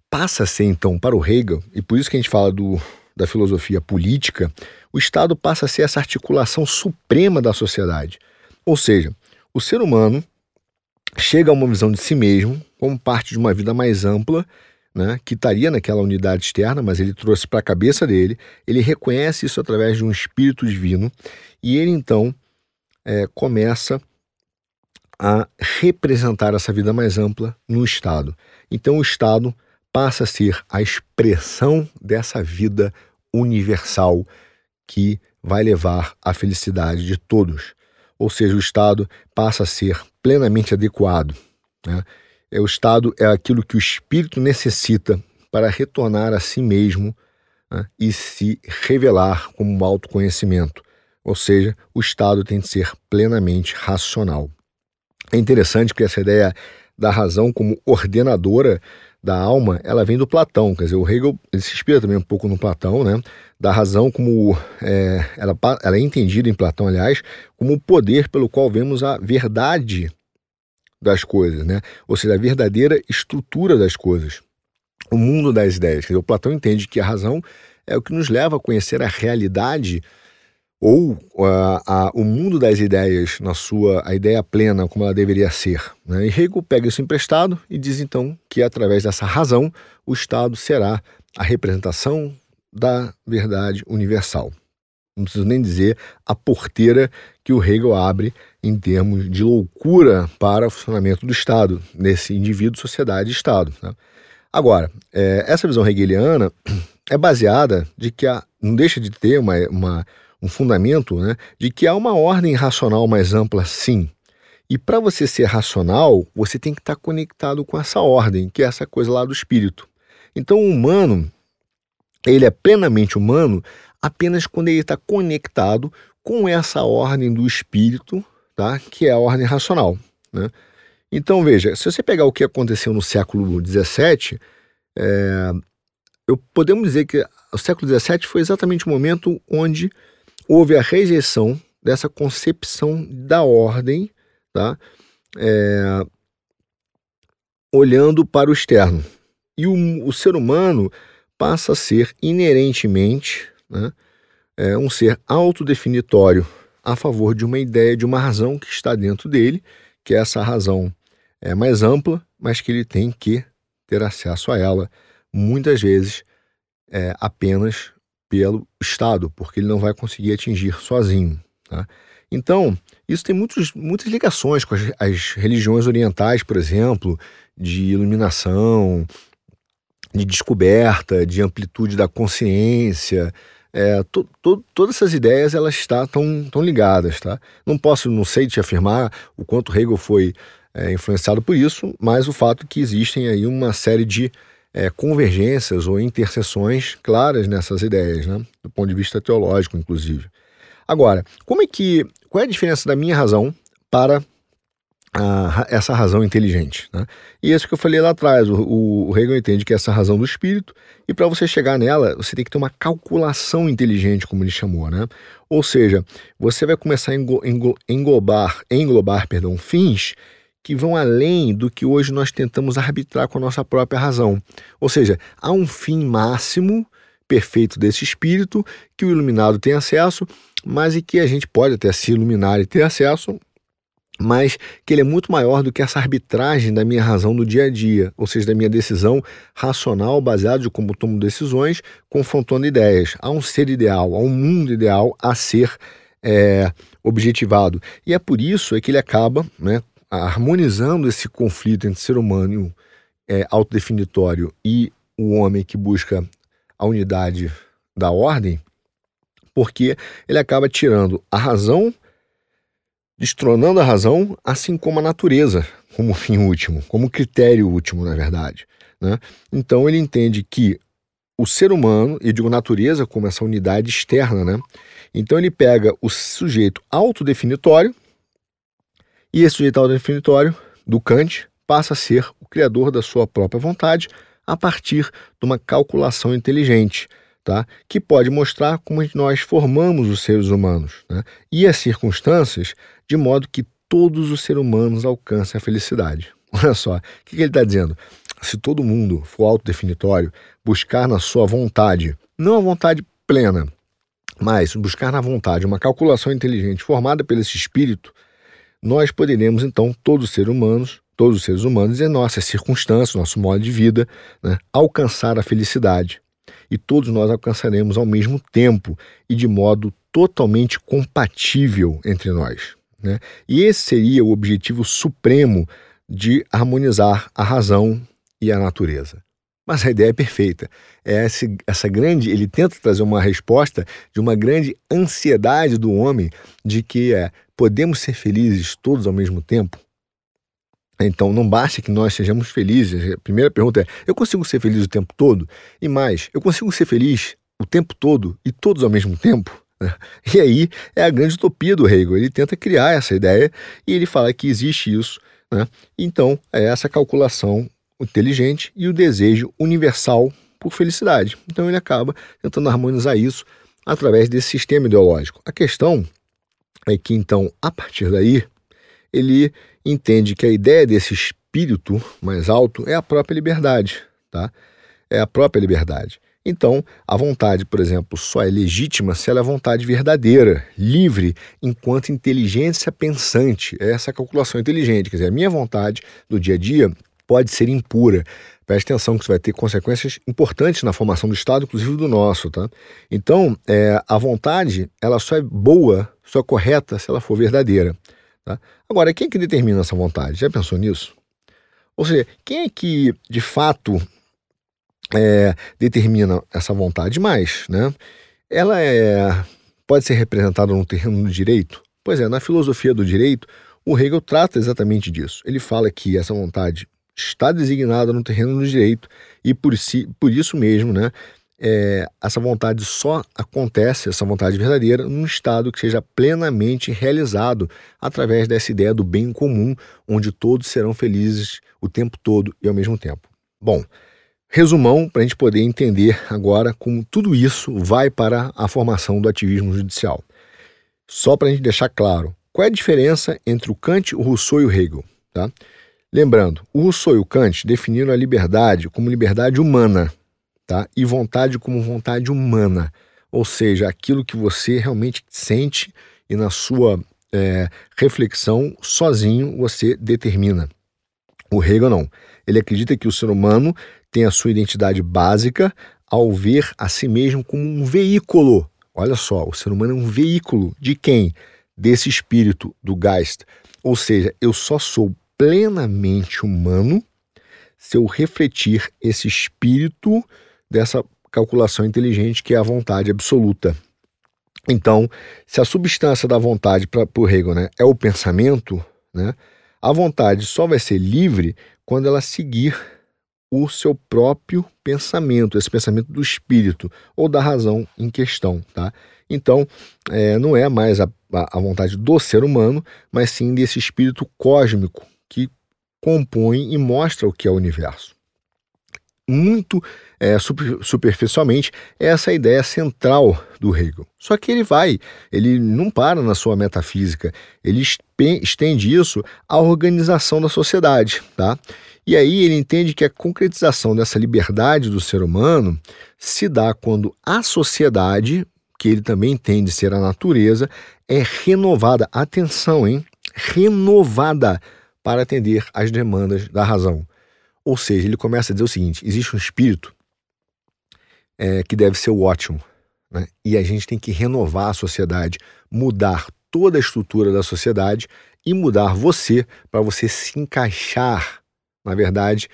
passa a ser, então, para o Hegel, e por isso que a gente fala do, da filosofia política, o Estado passa a ser essa articulação suprema da sociedade. Ou seja, o ser humano chega a uma visão de si mesmo como parte de uma vida mais ampla, né, que estaria naquela unidade externa, mas ele trouxe para a cabeça dele, ele reconhece isso através de um espírito divino, e ele então é, começa a representar essa vida mais ampla no Estado. Então o Estado passa a ser a expressão dessa vida universal que vai levar à felicidade de todos. Ou seja, o Estado passa a ser plenamente adequado. Né? É, o Estado é aquilo que o espírito necessita para retornar a si mesmo né? e se revelar como um autoconhecimento. Ou seja, o Estado tem de ser plenamente racional. É interessante que essa ideia da razão como ordenadora da alma, ela vem do Platão, quer dizer, o Hegel se inspira também um pouco no Platão, né? Da razão como é, ela, ela é entendida em Platão, aliás, como o poder pelo qual vemos a verdade das coisas, né? Ou seja, a verdadeira estrutura das coisas, o mundo das ideias. Quer dizer, o Platão entende que a razão é o que nos leva a conhecer a realidade ou a, a, o mundo das ideias na sua a ideia plena como ela deveria ser. Né? E Hegel pega isso emprestado e diz então que através dessa razão o Estado será a representação da verdade universal. Não preciso nem dizer a porteira que o Hegel abre em termos de loucura para o funcionamento do Estado, nesse indivíduo, sociedade e Estado. Né? Agora, é, essa visão hegeliana [CLEARS THROAT] é baseada de que a, não deixa de ter uma, uma um fundamento né, de que há uma ordem racional mais ampla, sim. E para você ser racional, você tem que estar tá conectado com essa ordem, que é essa coisa lá do espírito. Então, o humano, ele é plenamente humano apenas quando ele está conectado com essa ordem do espírito, tá? que é a ordem racional. Né? Então, veja, se você pegar o que aconteceu no século XVII, é, eu podemos dizer que o século XVII foi exatamente o momento onde houve a rejeição dessa concepção da ordem, tá? É, olhando para o externo. E o, o, ser humano passa a ser inerentemente né, é, um ser autodefinitório a favor de uma ideia, de uma razão que está dentro dele, que essa razão é mais ampla, mas que ele tem que ter acesso a ela, muitas vezes é, apenas pelo Estado, porque ele não vai conseguir atingir sozinho. Tá? Então, isso tem muitos, muitas ligações com as, as, religiões orientais, por exemplo, de iluminação, de descoberta, de amplitude da consciência. É, to, to, todas essas ideias elas estão tão, tão ligadas. Tá? Não posso, não sei te afirmar o quanto Hegel foi é, influenciado por isso, mas o fato é que existem aí uma série de é, convergências ou interseções claras nessas ideias, né? do ponto de vista teológico, inclusive. Agora, como é que, qual é a diferença da minha razão para a, essa razão inteligente? Né? E isso que eu falei lá atrás, o, o, Hegel entende que é essa razão do espírito, e para você chegar nela, você tem que ter uma calculação inteligente, como ele chamou, né? Ou seja, você vai começar a englobar, englobar perdão, fins que vão além do que hoje nós tentamos arbitrar com a nossa própria razão. Ou seja, há um fim máximo perfeito desse espírito que o iluminado tem acesso, mas e que a gente pode até se iluminar e ter acesso, mas que ele é muito maior do que essa arbitragem da minha razão do dia a dia, ou seja, da minha decisão racional baseada em como tomo decisões, confrontando ideias. Há um ser ideal, há um mundo ideal a ser é, objetivado. E é por isso é que ele acaba né, harmonizando esse conflito entre ser humano é, autodefinitório e o homem que busca a unidade da ordem, porque ele acaba tirando a razão, destronando a razão, assim como a natureza como fim último, como critério último, na verdade. Né? Então ele entende que o ser humano, e digo natureza como essa unidade externa, né? Então ele pega o sujeito autodefinitório, e esse sujeito definitório do Kant passa a ser o criador da sua própria vontade a partir de uma calculação inteligente, tá? que pode mostrar como nós formamos os seres humanos né? e as circunstâncias de modo que todos os seres humanos alcancem a felicidade. [LAUGHS] Olha só, o que ele está dizendo? se todo mundo for autodefinitório, buscar na sua vontade, não a vontade plena, mas buscar na vontade uma calculação inteligente formada pelo esse espírito, nós poderemos então, todos os seres humanos, todos os seres humanos, em nossas circunstâncias, nosso modo de vida, né, alcançar a felicidade. E todos nós alcançaremos ao mesmo tempo e de modo totalmente compatível entre nós. Né? E esse seria o objetivo supremo de harmonizar a razão e a natureza. Mas a ideia é perfeita. É esse, essa grande, ele tenta trazer uma resposta de uma grande ansiedade do homem de que é, podemos ser felizes todos ao mesmo tempo. Então não basta que nós sejamos felizes. A primeira pergunta é: eu consigo ser feliz o tempo todo? E mais, eu consigo ser feliz o tempo todo e todos ao mesmo tempo? [LAUGHS] E aí é a grande utopia do Hegel. Ele tenta criar essa ideia e ele fala que existe isso. Né? Então é essa calculação inteligente e o desejo universal por felicidade. Então ele acaba tentando harmonizar isso através desse sistema ideológico. A questão é que então, a partir daí, ele entende que a ideia desse espírito mais alto é a própria liberdade, tá? É a própria liberdade. Então, a vontade, por exemplo, só é legítima se ela é vontade verdadeira, livre, enquanto inteligência pensante. É essa calculação inteligente. Quer dizer, a minha vontade do dia a dia pode ser impura. Preste atenção que isso vai ter consequências importantes na formação do Estado, inclusive do nosso, tá? Então, é, a vontade, ela só é boa, só é correta se ela for verdadeira. Tá? Agora, quem é que determina essa vontade? Já pensou nisso? Ou seja, quem é que, de fato, é, determina essa vontade mais, né? Ela é, pode ser representada no terreno do direito? Pois é, na filosofia do direito, o Hegel trata exatamente disso. Ele fala que essa vontade está designada no terreno do direito e por, si, por isso mesmo, né, é, essa vontade só acontece, essa vontade verdadeira, num estado que seja plenamente realizado através dessa ideia do bem comum, onde todos serão felizes o tempo todo e ao mesmo tempo. Bom, resumão para a gente poder entender agora como tudo isso vai para a formação do ativismo judicial. Só para a gente deixar claro, qual é a diferença entre o Kant, o Rousseau e o Hegel? Tá? Lembrando, o Rousseau e o Kant definiram a liberdade como liberdade humana, tá? E vontade como vontade humana, ou seja, aquilo que você realmente sente e na sua é, reflexão sozinho você determina. O Hegel não. Ele acredita que o ser humano tem a sua identidade básica ao ver a si mesmo como um veículo. Olha só, o ser humano é um veículo de quem? Desse espírito, do Geist. Ou seja, eu só sou plenamente humano se eu refletir esse espírito dessa calculação inteligente que é a vontade absoluta. Então, se a substância da vontade para o Hegel né, é o pensamento, né, a vontade só vai ser livre quando ela seguir o seu próprio pensamento, esse pensamento do espírito ou da razão em questão. Tá? Então, é, não é mais a, a vontade do ser humano, mas sim desse espírito cósmico que compõe e mostra o que é o universo. Muito é, super, superficialmente, essa é a ideia central do Hegel. Só que ele vai, ele não para na sua metafísica, ele estende isso à organização da sociedade. Tá? E aí ele entende que a concretização dessa liberdade do ser humano se dá quando a sociedade, que ele também entende ser a natureza, é renovada. Atenção, hein? Renovada para atender às demandas da razão. Ou seja, ele começa a dizer o seguinte: existe um espírito é, que deve ser o ótimo, né? e a gente tem que renovar a sociedade, mudar toda a estrutura da sociedade e mudar você para você se encaixar, na verdade,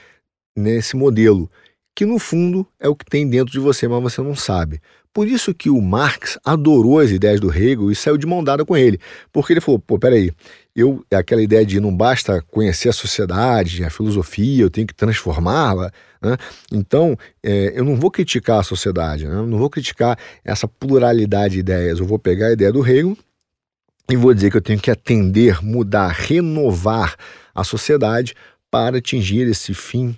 nesse modelo, que no fundo é o que tem dentro de você, mas você não sabe. Por isso que o Marx adorou as ideias do Hegel e saiu de mão dada com ele, porque ele falou: pô, peraí, eu aquela ideia de não basta conhecer a sociedade, a filosofia, eu tenho que transformá-la. Né? Então, é, eu não vou criticar a sociedade, né? não vou criticar essa pluralidade de ideias. Eu vou pegar a ideia do Hegel e vou dizer que eu tenho que atender, mudar, renovar a sociedade para atingir esse fim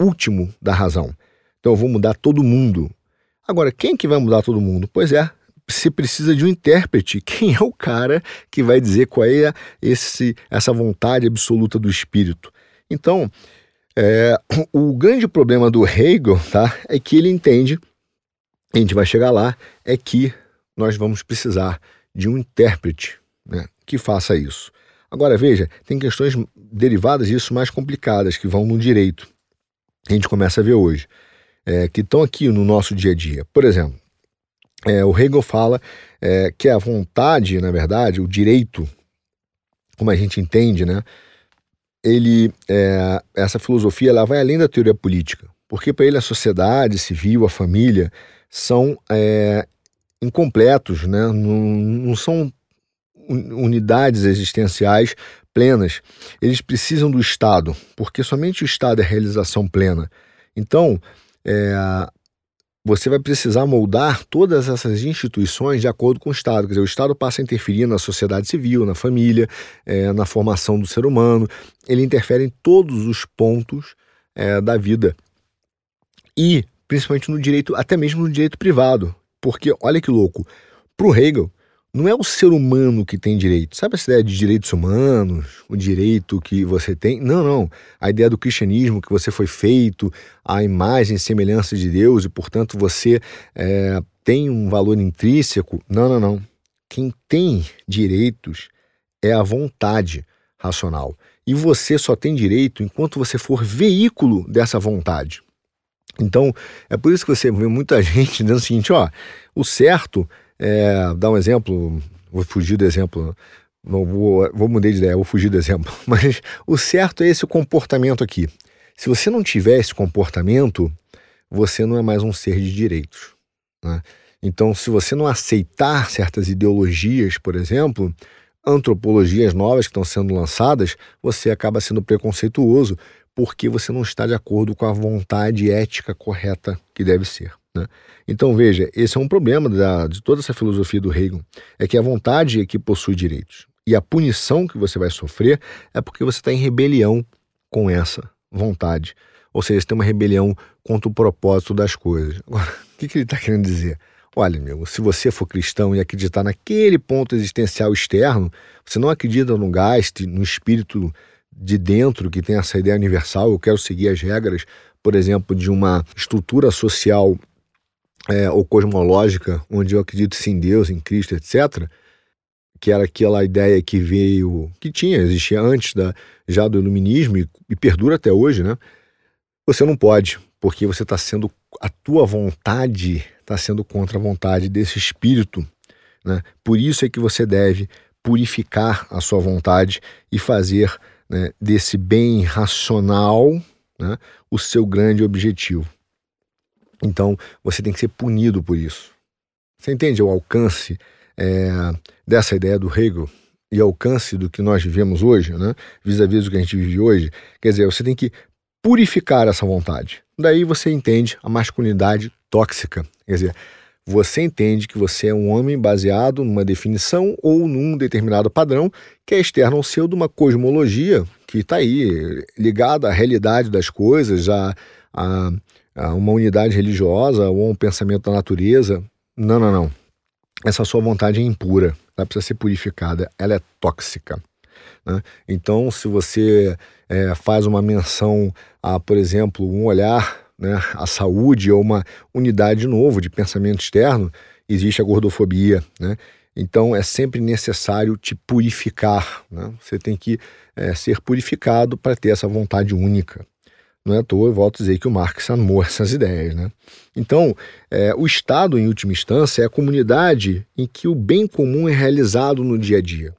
último da razão. Então, eu vou mudar todo mundo. Agora, quem que vai mudar todo mundo? Pois é, se precisa de um intérprete. [LAUGHS] Quem é o cara que vai dizer qual é esse, essa vontade absoluta do espírito? Então, É, o grande problema do Hegel tá, é que ele entende, a gente vai chegar lá, é que nós vamos precisar de um intérprete né, que faça isso. Agora, veja, tem questões derivadas disso mais complicadas que vão no direito. A gente começa a ver hoje, é, que estão aqui no nosso dia a dia. Por exemplo, é, o Hegel fala é, que a vontade, na verdade, o direito, como a gente entende, né, ele, é, essa filosofia ela vai além da teoria política, porque para ele a sociedade civil, a família, são é, incompletos, né? não, não são unidades existenciais plenas. Eles precisam do Estado, porque somente o Estado é realização plena. Então, é, você vai precisar moldar todas essas instituições de acordo com o Estado. Quer dizer, o Estado passa a interferir na sociedade civil, na família, é, na formação do ser humano. Ele interfere em todos os pontos é, da vida. E, principalmente no direito, até mesmo no direito privado. Porque, olha que louco, para o Hegel, não é o ser humano que tem direito. Sabe essa ideia de direitos humanos, o direito que você tem? Não, não. A ideia do cristianismo, que você foi feito à imagem e semelhança de Deus e, portanto, você é, tem um valor intrínseco. Não, não, não. Quem tem direitos é a vontade racional. E você só tem direito enquanto você for veículo dessa vontade. Então, é por isso que você vê muita [LAUGHS] gente dizendo o seguinte: ó, o certo é, dar um exemplo, vou fugir do exemplo, não vou, vou mudar de ideia, vou fugir do exemplo, [LAUGHS] mas o certo é esse comportamento aqui. Se você não tiver esse comportamento, você não é mais um ser de direitos. Né? Então, se você não aceitar certas ideologias, por exemplo, antropologias novas que estão sendo lançadas, você acaba sendo preconceituoso porque você não está de acordo com a vontade ética correta que deve ser. Né? Então veja, esse é um problema da, de toda essa filosofia do Hegel, é que a vontade é que possui direitos. E a punição que você vai sofrer é porque você está em rebelião com essa vontade. Ou seja, você tem uma rebelião contra o propósito das coisas. Agora, [LAUGHS] o que, que ele está querendo dizer? Olha, amigo, se você for cristão e acreditar naquele ponto existencial externo, você não acredita no gaste, no espírito de dentro que tem essa ideia universal, eu quero seguir as regras, por exemplo, de uma estrutura social é, ou cosmológica, onde eu acredito sim em Deus, em Cristo, etc., que era aquela ideia que veio, que tinha, existia antes da, já do iluminismo e, e perdura até hoje, né? Você não pode, porque você está sendo, a tua vontade está sendo contra a vontade desse espírito, né? Por isso é que você deve purificar a sua vontade e fazer né, desse bem racional né, o seu grande objetivo. Então você tem que ser punido por isso. Você entende o alcance é, dessa ideia do Hegel e alcance do que nós vivemos hoje, né? vis-à-vis do que a gente vive hoje? Quer dizer, você tem que purificar essa vontade. Daí você entende a masculinidade tóxica. Quer dizer, você entende que você é um homem baseado numa definição ou num determinado padrão que é externo ao seu de uma cosmologia que está aí, ligada à realidade das coisas, a, a uma unidade religiosa ou um pensamento da natureza. Não, não, não. Essa sua vontade é impura, ela precisa ser purificada, ela é tóxica. Né? Então, se você é, faz uma menção a, por exemplo, um olhar né, à saúde ou uma unidade novo de pensamento externo, existe a gordofobia. Né? Então, é sempre necessário te purificar. Né? Você tem que é, ser purificado para ter essa vontade única. Não é à toa, eu volto a dizer que o Marx amou [LAUGHS] essas ideias. Né? Então, é, o Estado, em última instância, é a comunidade em que o bem comum é realizado no dia a dia.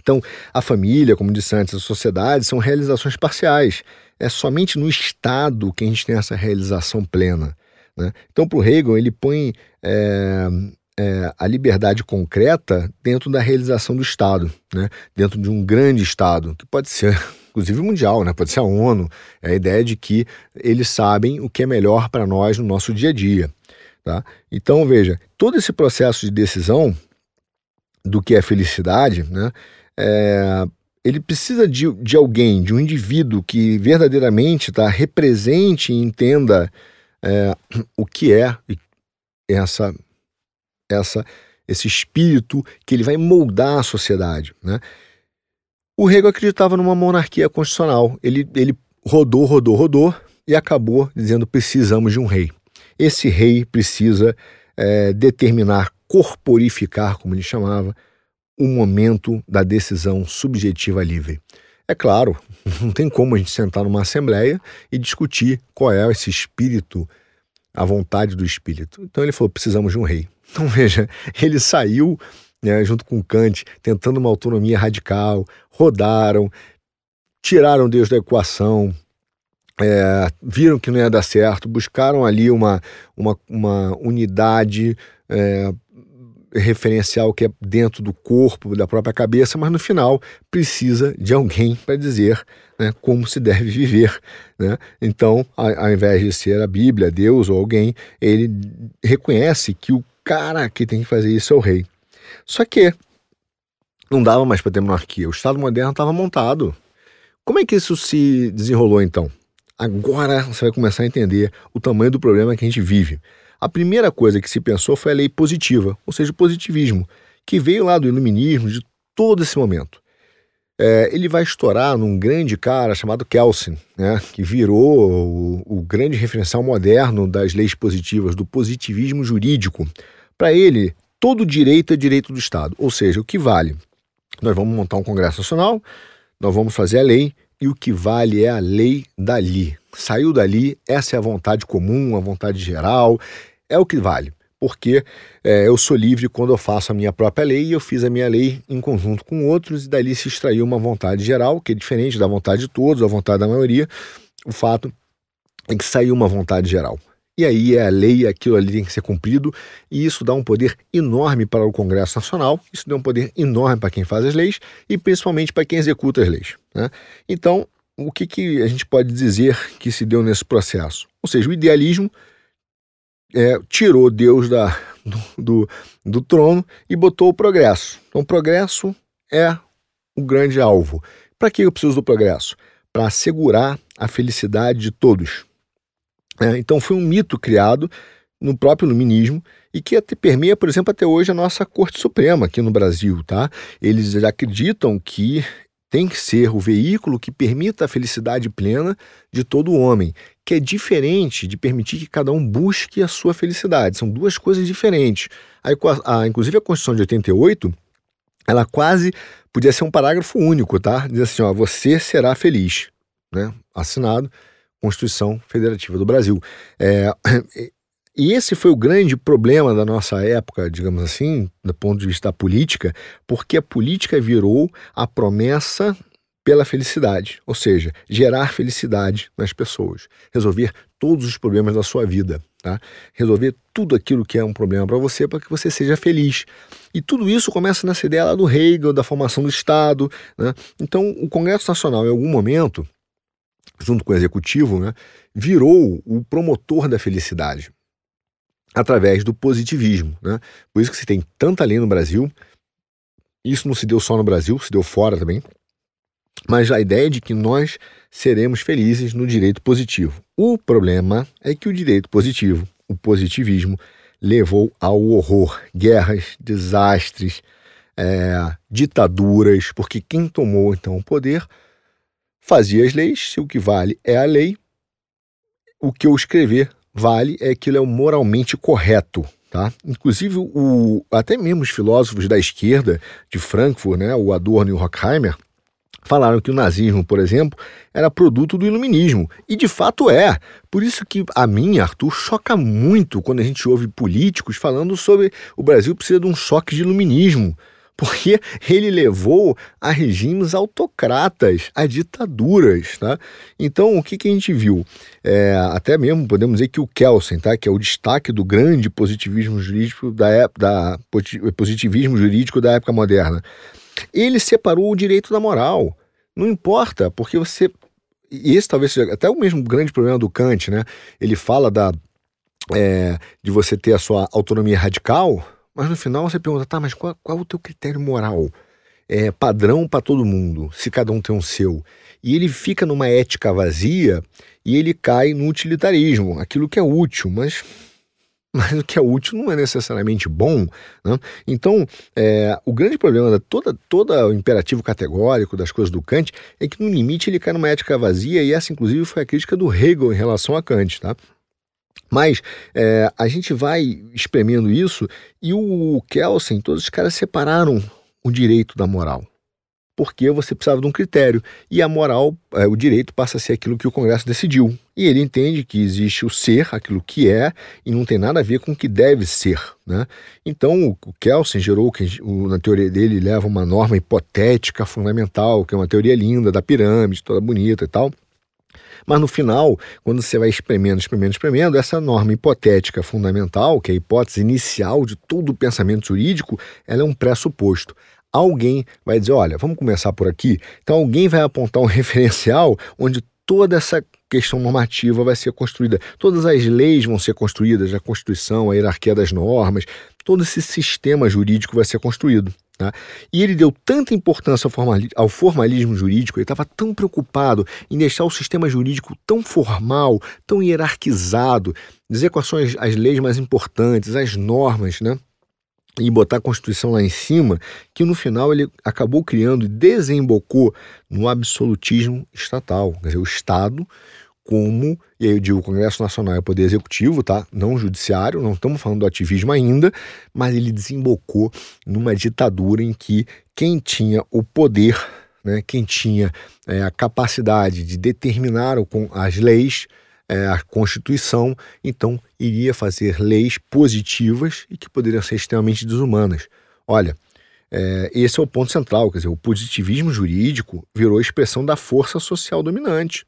Então, a família, como disse antes, a sociedade são realizações parciais. É somente no Estado que a gente tem essa realização plena. Né? Então, para o Hegel, ele põe é, é, a liberdade concreta dentro da realização do Estado, né? dentro de um grande Estado, que pode ser inclusive mundial, né? pode ser a ONU, é a ideia de que eles sabem o que é melhor para nós no nosso dia a dia. Tá? Então, veja, todo esse processo de decisão do que é felicidade, né? É, ele precisa de, de alguém, de um indivíduo que verdadeiramente tá, represente e entenda é, o que é essa, essa, esse espírito que ele vai moldar a sociedade. Né? O Hegel acreditava numa monarquia constitucional. Ele, ele rodou, rodou, rodou e acabou dizendo: precisamos de um rei. Esse rei precisa é, determinar, corporificar, como ele chamava, o momento da decisão subjetiva livre. É claro, [LAUGHS] não tem como a gente sentar numa assembleia e discutir qual é esse espírito, a vontade do espírito. Então ele falou: precisamos de um rei. [LAUGHS] Então veja, ele saiu né, junto com Kant, tentando uma autonomia radical, rodaram, tiraram Deus da equação, é, viram que não ia dar certo, buscaram ali uma, uma, uma unidade é, referencial que é dentro do corpo, da própria cabeça, mas no final precisa de alguém para dizer né, como se deve viver. Né? Então, ao invés de ser a Bíblia, Deus ou alguém, ele reconhece que o cara que tem que fazer isso é o rei. Só que não dava mais para ter monarquia, o Estado moderno estava montado. Como é que isso se desenrolou então? Agora você vai começar a entender o tamanho do problema que a gente vive. A primeira coisa que se pensou foi a lei positiva, ou seja, o positivismo, que veio lá do iluminismo de todo esse momento. É, ele vai estourar num grande cara chamado Kelsen, né, que virou o, o grande referencial moderno das leis positivas, do positivismo jurídico. Para ele, todo direito é direito do Estado, ou seja, o que vale? Nós vamos montar um Congresso Nacional, nós vamos fazer a lei e o que vale é a lei dali. Saiu dali, essa é a vontade comum, a vontade geral, é o que vale. Porque é, eu sou livre quando eu faço a minha própria lei e eu fiz a minha lei em conjunto com outros, e dali se extraiu uma vontade geral, que é diferente da vontade de todos, da vontade da maioria. O fato é que saiu uma vontade geral. E aí é a lei, aquilo ali tem que ser cumprido, e isso dá um poder enorme para o Congresso Nacional, isso dá um poder enorme para quem faz as leis e principalmente para quem executa as leis. Né? Então, o que, que a gente pode dizer que se deu nesse processo? Ou seja, o idealismo é, tirou Deus da, do, do, do trono e botou o progresso. Então, o progresso é o grande alvo. Para que eu preciso do progresso? Para assegurar a felicidade de todos. É, então foi um mito criado no próprio iluminismo e que até permeia, por exemplo, até hoje a nossa Corte Suprema aqui no Brasil, tá? Eles acreditam que tem que ser o veículo que permita a felicidade plena de todo homem, que é diferente de permitir que cada um busque a sua felicidade. São duas coisas diferentes. A, a, inclusive a Constituição de 88, ela quase podia ser um parágrafo único, tá? Diz assim, ó, você será feliz, né? Assinado Constituição Federativa do Brasil. É, e esse foi o grande problema da nossa época, digamos assim, do ponto de vista da política, porque a política virou a promessa pela felicidade, ou seja, gerar felicidade nas pessoas, resolver todos os problemas da sua vida, tá? resolver tudo aquilo que é um problema para você para que você seja feliz. E tudo isso começa nessa ideia lá do Hegel, da formação do Estado. Né? Então, o Congresso Nacional, em algum momento, junto com o executivo, né, virou o promotor da felicidade através do positivismo. Né? Por isso que se tem tanta lei no Brasil. Isso não se deu só no Brasil, se deu fora também. Mas a ideia de que nós seremos felizes no direito positivo. O problema é que o direito positivo, o positivismo, levou ao horror, guerras, desastres, é, ditaduras, porque quem tomou então o poder fazia as leis, se o que vale é a lei, o que eu escrever vale é aquilo é o moralmente correto. Tá? Inclusive, o, até mesmo os filósofos da esquerda de Frankfurt, né, o Adorno e o Horkheimer, falaram que o nazismo, por exemplo, era produto do iluminismo. E de fato é. Por isso que a mim, Arthur, choca muito quando a gente ouve políticos falando sobre o Brasil precisa de um choque de iluminismo porque ele levou a regimes autocratas, a ditaduras. Tá? Então, o que, que a gente viu? É, até mesmo podemos dizer que o Kelsen, tá? que é o destaque do grande positivismo jurídico da, época, da positivismo jurídico da época moderna, ele separou o direito da moral. Não importa, porque você. E esse talvez seja até o mesmo grande problema do Kant, né? Ele fala da, é, de você ter a sua autonomia radical mas no final você pergunta, tá, mas qual, qual é o teu critério moral? É padrão para todo mundo, se cada um tem um seu. E ele fica numa ética vazia e ele cai no utilitarismo, aquilo que é útil, mas [LAUGHS] mas o que é útil não é necessariamente bom. Né? Então, é, o grande problema de toda, todo o imperativo categórico das coisas do Kant é que, no limite, ele cai numa ética vazia, e essa, inclusive, foi a crítica do Hegel em relação a Kant. Tá? Mas é, a gente vai espremendo isso e o Kelsen, todos os caras separaram o direito da moral porque você precisava de um critério. E a moral, é, o direito passa a ser aquilo que o Congresso decidiu. E ele entende que existe o ser, aquilo que é, e não tem nada a ver com o que deve ser. Né? Então, o Kelsen gerou, que na teoria dele leva uma norma hipotética fundamental, que é uma teoria linda da pirâmide, toda bonita e tal. Mas no final, quando você vai espremendo, espremendo, espremendo, essa norma hipotética fundamental, que é a hipótese inicial de todo o pensamento jurídico, ela é um pressuposto alguém vai dizer: olha, vamos começar por aqui. Então, alguém vai apontar um [LAUGHS] referencial onde toda essa questão normativa vai ser construída, todas as leis vão ser construídas, a Constituição, a hierarquia das normas, todo esse sistema jurídico vai ser construído. Tá? E ele deu tanta importância ao formalismo jurídico, ele estava tão preocupado em deixar o sistema jurídico tão formal, tão hierarquizado, dizer quais são as, as leis mais importantes, as normas, né? e botar a Constituição lá em cima, que no final ele acabou criando e desembocou no absolutismo estatal. Quer dizer, o Estado como, e aí eu digo o Congresso Nacional é o poder executivo, tá? Não judiciário, não estamos falando do ativismo ainda, mas ele desembocou numa ditadura em que quem tinha o poder, né, quem tinha é, a capacidade de determinar o, as leis, é, a Constituição, então iria fazer leis positivas e que poderiam ser extremamente desumanas. Olha, é, esse é o ponto central, quer dizer, o positivismo jurídico virou expressão da força social dominante.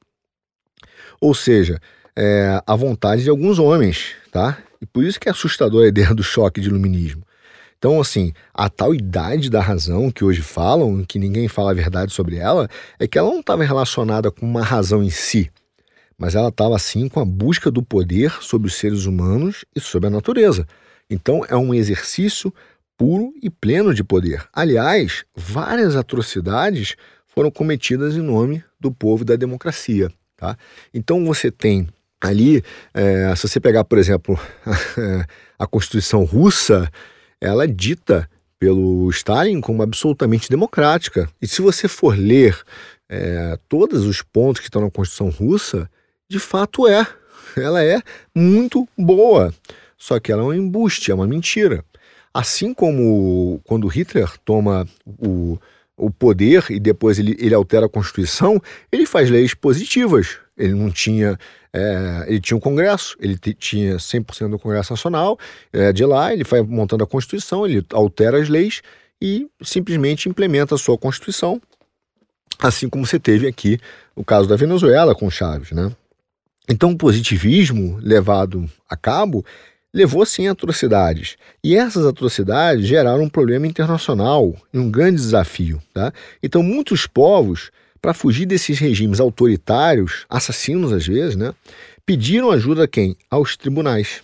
Ou seja, é, a vontade de alguns homens, tá? E por isso que é assustadora a ideia do choque de iluminismo. Então, assim, a tal idade da razão que hoje falam, que ninguém fala a verdade sobre ela, é que ela não estava relacionada com uma razão em si, mas ela estava assim com a busca do poder sobre os seres humanos e sobre a natureza. Então é um exercício puro e pleno de poder. Aliás, várias atrocidades foram cometidas em nome do povo e da democracia. Tá? Então você tem ali, é, se você pegar, por exemplo, [LAUGHS] a Constituição russa, ela é dita pelo Stalin como absolutamente democrática. E se você for ler é, todos os pontos que estão na Constituição russa, de fato é. Ela é muito boa. Só que ela é um embuste, é uma mentira. Assim como quando Hitler toma o, o poder e depois ele, ele altera a Constituição, ele faz leis positivas. Ele não tinha. É, ele tinha um Congresso, ele tinha 100% do Congresso Nacional, é, de lá ele vai montando a Constituição, ele altera as leis e simplesmente implementa a sua Constituição, assim como você teve aqui o caso da Venezuela com Chaves, né? Então, o positivismo levado a cabo levou sim atrocidades. E essas atrocidades geraram um problema internacional e um grande desafio. Tá? Então, muitos povos, para fugir desses regimes autoritários, assassinos às vezes, né, pediram ajuda a quem? Aos tribunais.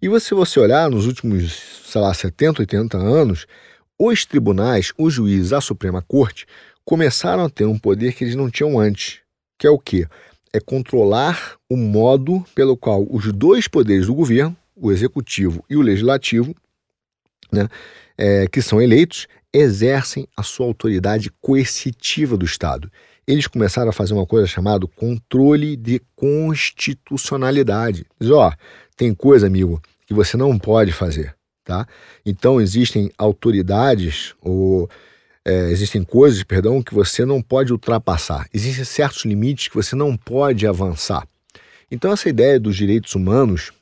E se você olhar nos últimos, sei lá, 70, 80 anos, os tribunais, os juízes, a Suprema Corte, começaram a ter um poder que eles não tinham antes, que é o quê? é controlar o modo pelo qual os dois poderes do governo, o executivo e o legislativo, né, é, que são eleitos, exercem a sua autoridade coercitiva do Estado. Eles começaram a fazer uma coisa chamada controle de constitucionalidade. Diz, ó, tem coisa, amigo, que você não pode fazer, tá? Então existem autoridades ou é, existem coisas, perdão, que você não pode ultrapassar. Existem certos limites que você não pode avançar. Então essa ideia dos direitos humanos,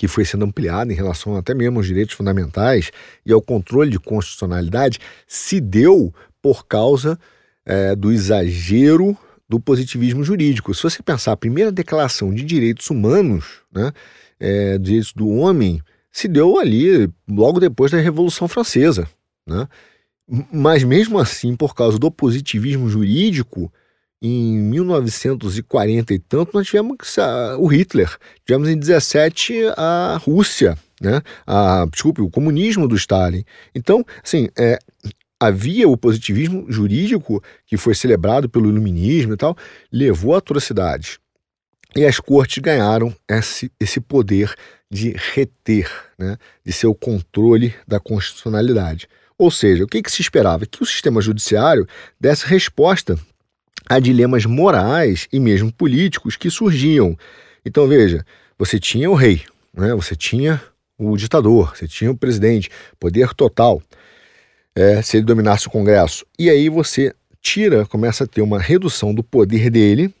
que foi sendo ampliada em relação até mesmo aos direitos fundamentais e ao controle de constitucionalidade, se deu por causa é, do exagero do positivismo jurídico. Se você pensar a primeira declaração de direitos humanos, né, é, direitos do homem, se deu ali logo depois da Revolução Francesa. Né? Mas mesmo assim, por causa do positivismo jurídico, em 1940 e tanto, nós tivemos o Hitler, tivemos em 17 a Rússia, né? A, desculpe, o comunismo do Stalin. Então, assim, é, havia o positivismo jurídico que foi celebrado pelo iluminismo e tal, levou a atrocidades. E as cortes ganharam esse, esse poder de reter, né, de ser o controle da constitucionalidade. Ou seja, o que, que se esperava? Que o sistema judiciário desse resposta a dilemas morais e mesmo políticos que surgiam. Então, veja, você tinha o rei, né? você tinha o ditador, você tinha o presidente, poder total, é, se ele dominasse o Congresso. E aí você tira, começa a ter uma redução do poder dele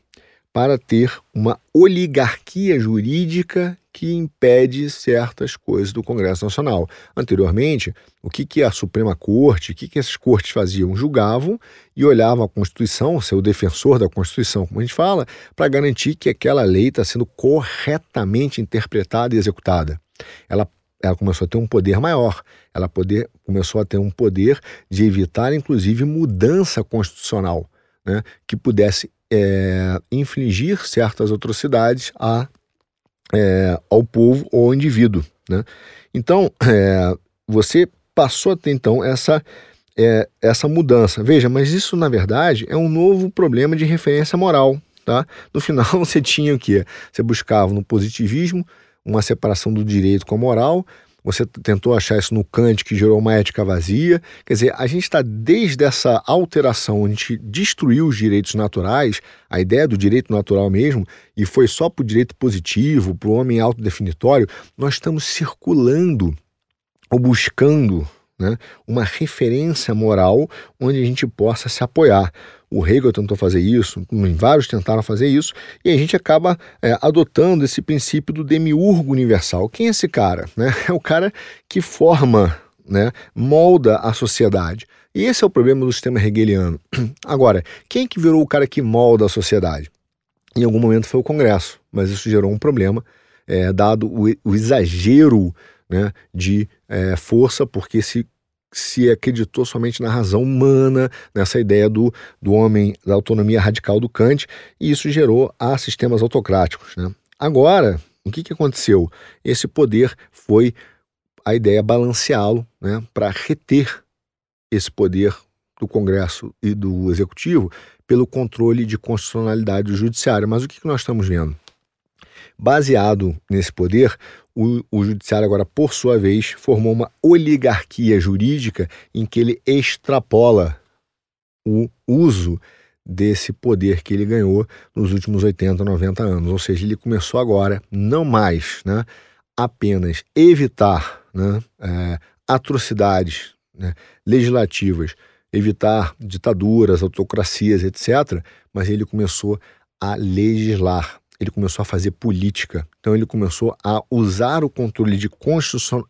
para ter uma oligarquia jurídica que impede certas coisas do Congresso Nacional. Anteriormente, o que, que a Suprema Corte, o que, que essas cortes faziam? Julgavam e olhavam a Constituição, ser o defensor da Constituição, como a gente fala, para garantir que aquela lei está sendo corretamente interpretada e executada. Ela, ela começou a ter um poder maior, ela poder, começou a ter um poder de evitar, inclusive, mudança constitucional, né, que pudesse é, infligir certas atrocidades a é, ao povo ou ao indivíduo. Né? Então, é, você passou a ter então essa, é, essa mudança. Veja, mas isso na verdade é um novo problema de referência moral. Tá? No final, [LAUGHS] você tinha o quê? Você buscava no positivismo uma separação do direito com a moral, você tentou achar isso no Kant, que gerou uma ética vazia. Quer dizer, a gente está desde essa alteração, onde destruiu os direitos naturais, a ideia do direito natural mesmo, e foi só para o direito positivo, para o homem autodefinitório, nós estamos circulando ou buscando né, uma referência moral onde a gente possa se apoiar. O Hegel tentou fazer isso, vários tentaram fazer isso, e a gente acaba é, adotando esse princípio do demiurgo universal. Quem é esse cara? Né? [LAUGHS] É o cara que forma, né, molda a sociedade. E esse é o problema do sistema hegeliano. [CLEARS THROAT] Agora, quem que virou o cara que molda a sociedade? Em algum momento foi o Congresso, mas isso gerou um problema, é, dado o, o exagero né, de é, força, porque se se acreditou somente na razão humana, nessa ideia do, do homem, da autonomia radical do Kant, e isso gerou a sistemas autocráticos. Né? Agora, o que, que aconteceu? Esse poder foi a ideia balanceá-lo né, para reter esse poder do Congresso e do Executivo pelo controle de constitucionalidade do Judiciário. Mas o que, que nós estamos vendo? Baseado nesse poder, o, o Judiciário, agora, por sua vez, formou uma oligarquia jurídica em que ele extrapola o uso desse poder que ele ganhou nos últimos 80, 90 anos. Ou seja, ele começou agora não mais né, apenas evitar né, é, atrocidades né, legislativas, evitar ditaduras, autocracias, etc., mas ele começou a legislar ele começou a fazer política. Então ele começou a usar o controle de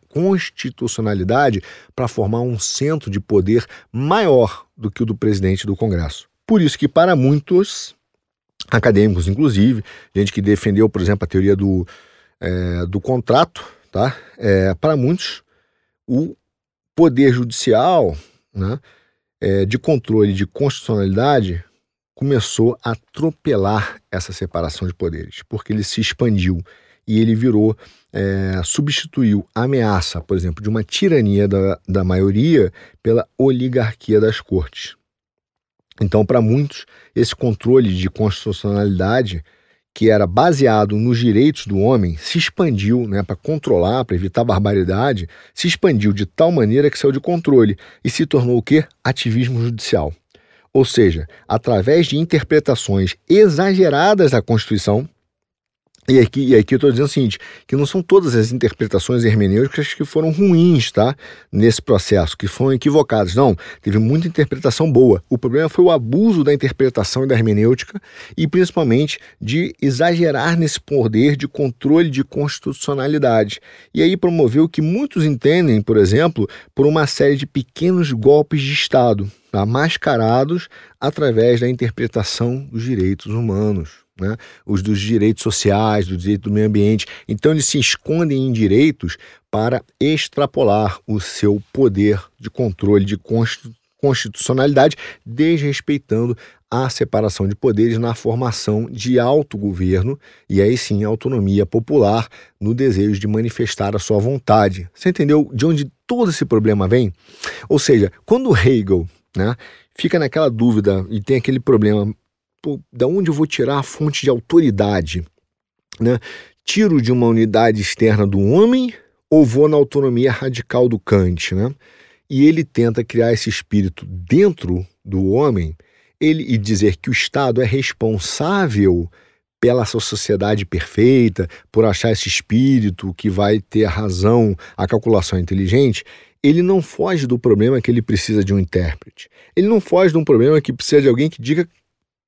constitucionalidade para formar um centro de poder maior do que o do presidente do Congresso. Por isso que para muitos acadêmicos, inclusive, gente que defendeu, por exemplo, a teoria do, é, do contrato, tá? É, para muitos, o poder judicial né, é, de controle de constitucionalidade começou a atropelar essa separação de poderes, porque ele se expandiu e ele virou, é, substituiu a ameaça, por exemplo, de uma tirania da, da maioria pela oligarquia das cortes. Então, para muitos, esse controle de constitucionalidade, que era baseado nos direitos do homem, se expandiu né, para controlar, para evitar barbaridade, se expandiu de tal maneira que saiu de controle e se tornou o quê? Ativismo judicial. Ou seja, através de interpretações exageradas da Constituição, e aqui, e aqui eu estou dizendo o seguinte, que não são todas as interpretações hermenêuticas que foram ruins, tá? Nesse processo, que foram equivocadas. Não, teve muita interpretação boa. O problema foi o abuso da interpretação e da hermenêutica e principalmente de exagerar nesse poder de controle de constitucionalidade. E aí promoveu o que muitos entendem, por exemplo, por uma série de pequenos golpes de Estado, tá? mascarados através da interpretação dos direitos humanos né? os dos direitos sociais, do direito do meio ambiente. Então, eles se escondem em direitos para extrapolar o seu poder de controle, de constitucionalidade, desrespeitando a separação de poderes na formação de autogoverno e aí sim autonomia popular no desejo de manifestar a sua vontade. Você entendeu de onde todo esse problema vem? Ou seja, quando Hegel né, fica naquela dúvida e tem aquele problema pô, da onde eu vou tirar a fonte de autoridade? Né? tiro de uma unidade externa do homem ou vou na autonomia radical do Kant, né? E ele tenta criar esse espírito dentro do homem, ele e dizer que o Estado é responsável pela sua sociedade perfeita, por achar esse espírito que vai ter a razão, a calculação inteligente, ele não foge do problema que ele precisa de um intérprete. Ele não foge de um problema que precisa de alguém que diga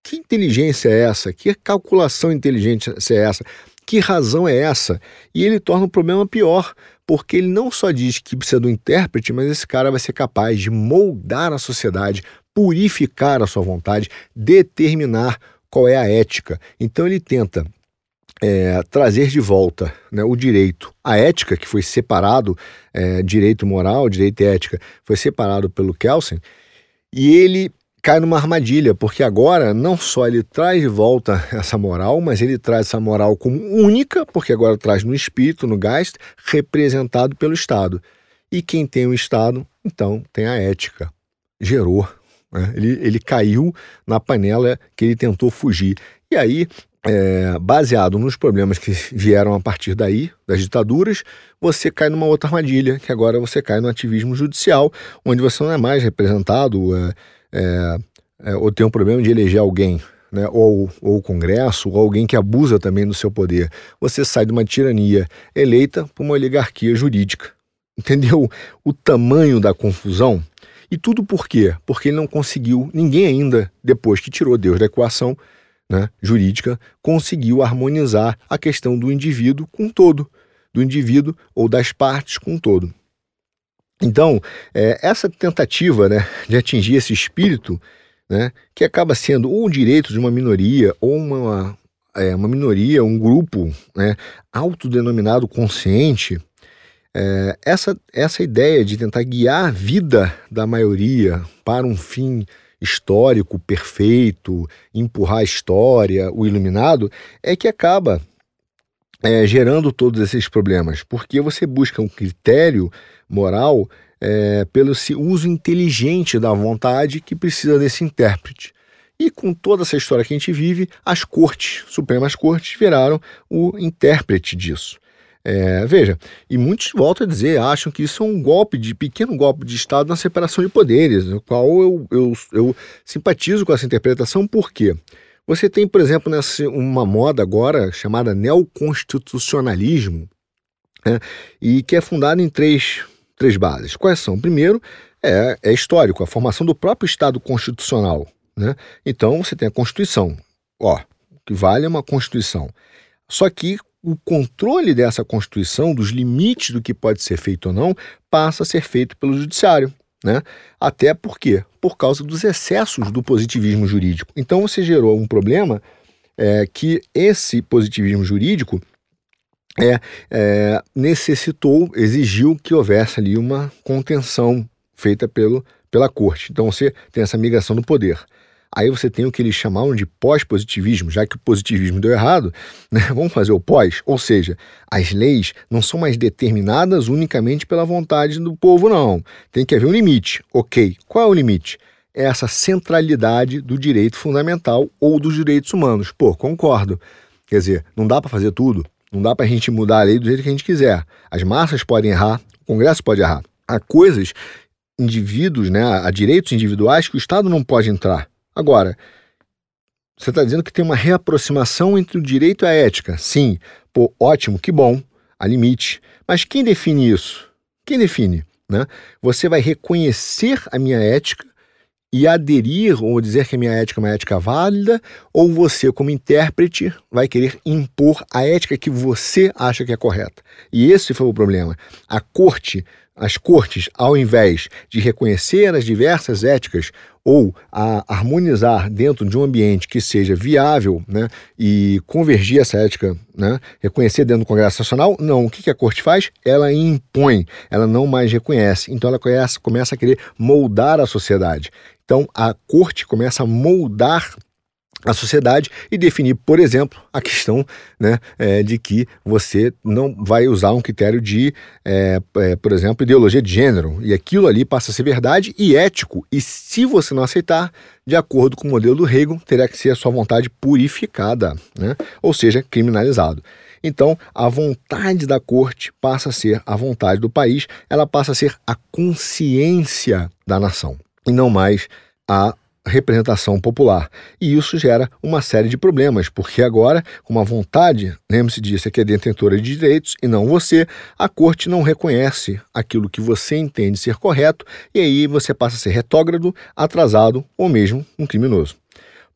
que inteligência é essa, que calculação inteligente é essa, que razão é essa? E ele torna o problema pior, porque ele não só diz que precisa do intérprete, mas esse cara vai ser capaz de moldar a sociedade, purificar a sua vontade, determinar qual é a ética. Então ele tenta é, trazer de volta né, o direito. A ética, que foi separado, é, direito moral, direito e ética, foi separado pelo Kelsen, e ele cai numa armadilha, porque agora não só ele traz de volta [LAUGHS] essa moral, mas ele traz essa moral como única, porque agora traz no espírito, no Geist, representado pelo Estado. E quem tem o Estado, então tem a ética. Gerou. Né? Ele, ele caiu na panela que ele tentou fugir. E aí, é, baseado nos problemas que vieram a partir daí, das ditaduras, você cai numa outra armadilha, que agora você cai no ativismo judicial, onde você não é mais representado. É, é, é, ou tem um problema de eleger alguém, né, ou, ou o Congresso, ou alguém que abusa também do seu poder. Você sai de uma tirania eleita para uma oligarquia jurídica. [LAUGHS] Entendeu o tamanho da confusão? E tudo por quê? Porque ele não conseguiu, ninguém ainda, depois que tirou Deus da equação né, jurídica, conseguiu harmonizar a questão do indivíduo com todo, do indivíduo ou das partes com todo. Então, é, essa tentativa né, de atingir esse espírito, né, que acaba sendo ou um direito de uma minoria, ou uma, é, uma minoria, um grupo né, autodenominado consciente, é, essa, essa ideia de tentar guiar a vida da maioria para um fim histórico perfeito, empurrar a história, o iluminado, é que acaba é, gerando todos esses problemas, porque você busca um critério moral é, pelo uso inteligente da vontade que precisa desse intérprete. E com toda essa história que a gente vive, as cortes, Supremas Cortes, viraram o intérprete disso. É, veja, e muitos voltam a dizer, acham que isso é um golpe de pequeno golpe de Estado na separação de poderes, no qual eu, eu, eu simpatizo com essa interpretação, por quê? Você tem, por exemplo, nessa, uma moda agora chamada neoconstitucionalismo, né, e que é fundada em três três bases. Quais são? Primeiro, é, é histórico, a formação do próprio Estado constitucional. Né? Então, você tem a Constituição. Ó, o que vale é uma Constituição. Só que o controle dessa Constituição, dos limites do que pode ser feito ou não, passa a ser feito pelo Judiciário. Né? Até por quê? Por causa dos excessos do positivismo jurídico. Então você gerou um problema é, que esse positivismo jurídico é, é, necessitou, exigiu que houvesse ali uma contenção feita pelo, pela corte. Então você tem essa migração do poder. Aí você tem o que eles chamavam de pós-positivismo, já que o positivismo deu errado, né? [LAUGHS] vamos fazer o pós, ou seja, as leis não são mais determinadas unicamente pela vontade do povo, não. Tem que haver um limite. Ok, qual é o limite? É essa centralidade do direito fundamental ou dos direitos humanos. Pô, concordo. Quer dizer, não dá para fazer tudo, não dá para a gente mudar a lei do jeito que a gente quiser. As massas podem errar, o Congresso pode errar. Há coisas, indivíduos, né, há direitos individuais que o Estado não pode entrar. Agora, você está dizendo que tem uma reaproximação entre o direito e a ética. Sim, pô, ótimo, que bom, há limite. Mas quem define isso? Quem define? Né? Você vai reconhecer a minha ética e aderir ou dizer que a minha ética é uma ética válida, ou você, como intérprete, vai querer impor a ética que você acha que é correta. E esse foi o problema. A corte, as cortes, ao invés de reconhecer as diversas éticas ou a harmonizar dentro de um ambiente que seja viável né, e convergir essa ética, né, reconhecer dentro do Congresso Nacional, não. O que a corte faz? Ela impõe, ela não mais reconhece. Então ela começa, começa a querer moldar a sociedade. Então a corte começa a moldar a sociedade e definir, por exemplo, a questão né, é, de que você não vai usar um critério de, é, é, por exemplo, ideologia de gênero. E aquilo ali passa a ser verdade e ético. E se você não aceitar, de acordo com o modelo do Hegel, terá que ser a sua vontade purificada, né? ou seja, criminalizado. Então, a vontade da corte passa a ser a vontade do país, ela passa a ser a consciência da nação, e não mais a representação popular. E isso gera uma série de problemas, porque agora, com uma vontade, lembre-se disso, é que é detentora de direitos e não você, a corte não reconhece aquilo que você entende ser correto e aí você passa a ser retógrado, atrasado ou mesmo um criminoso.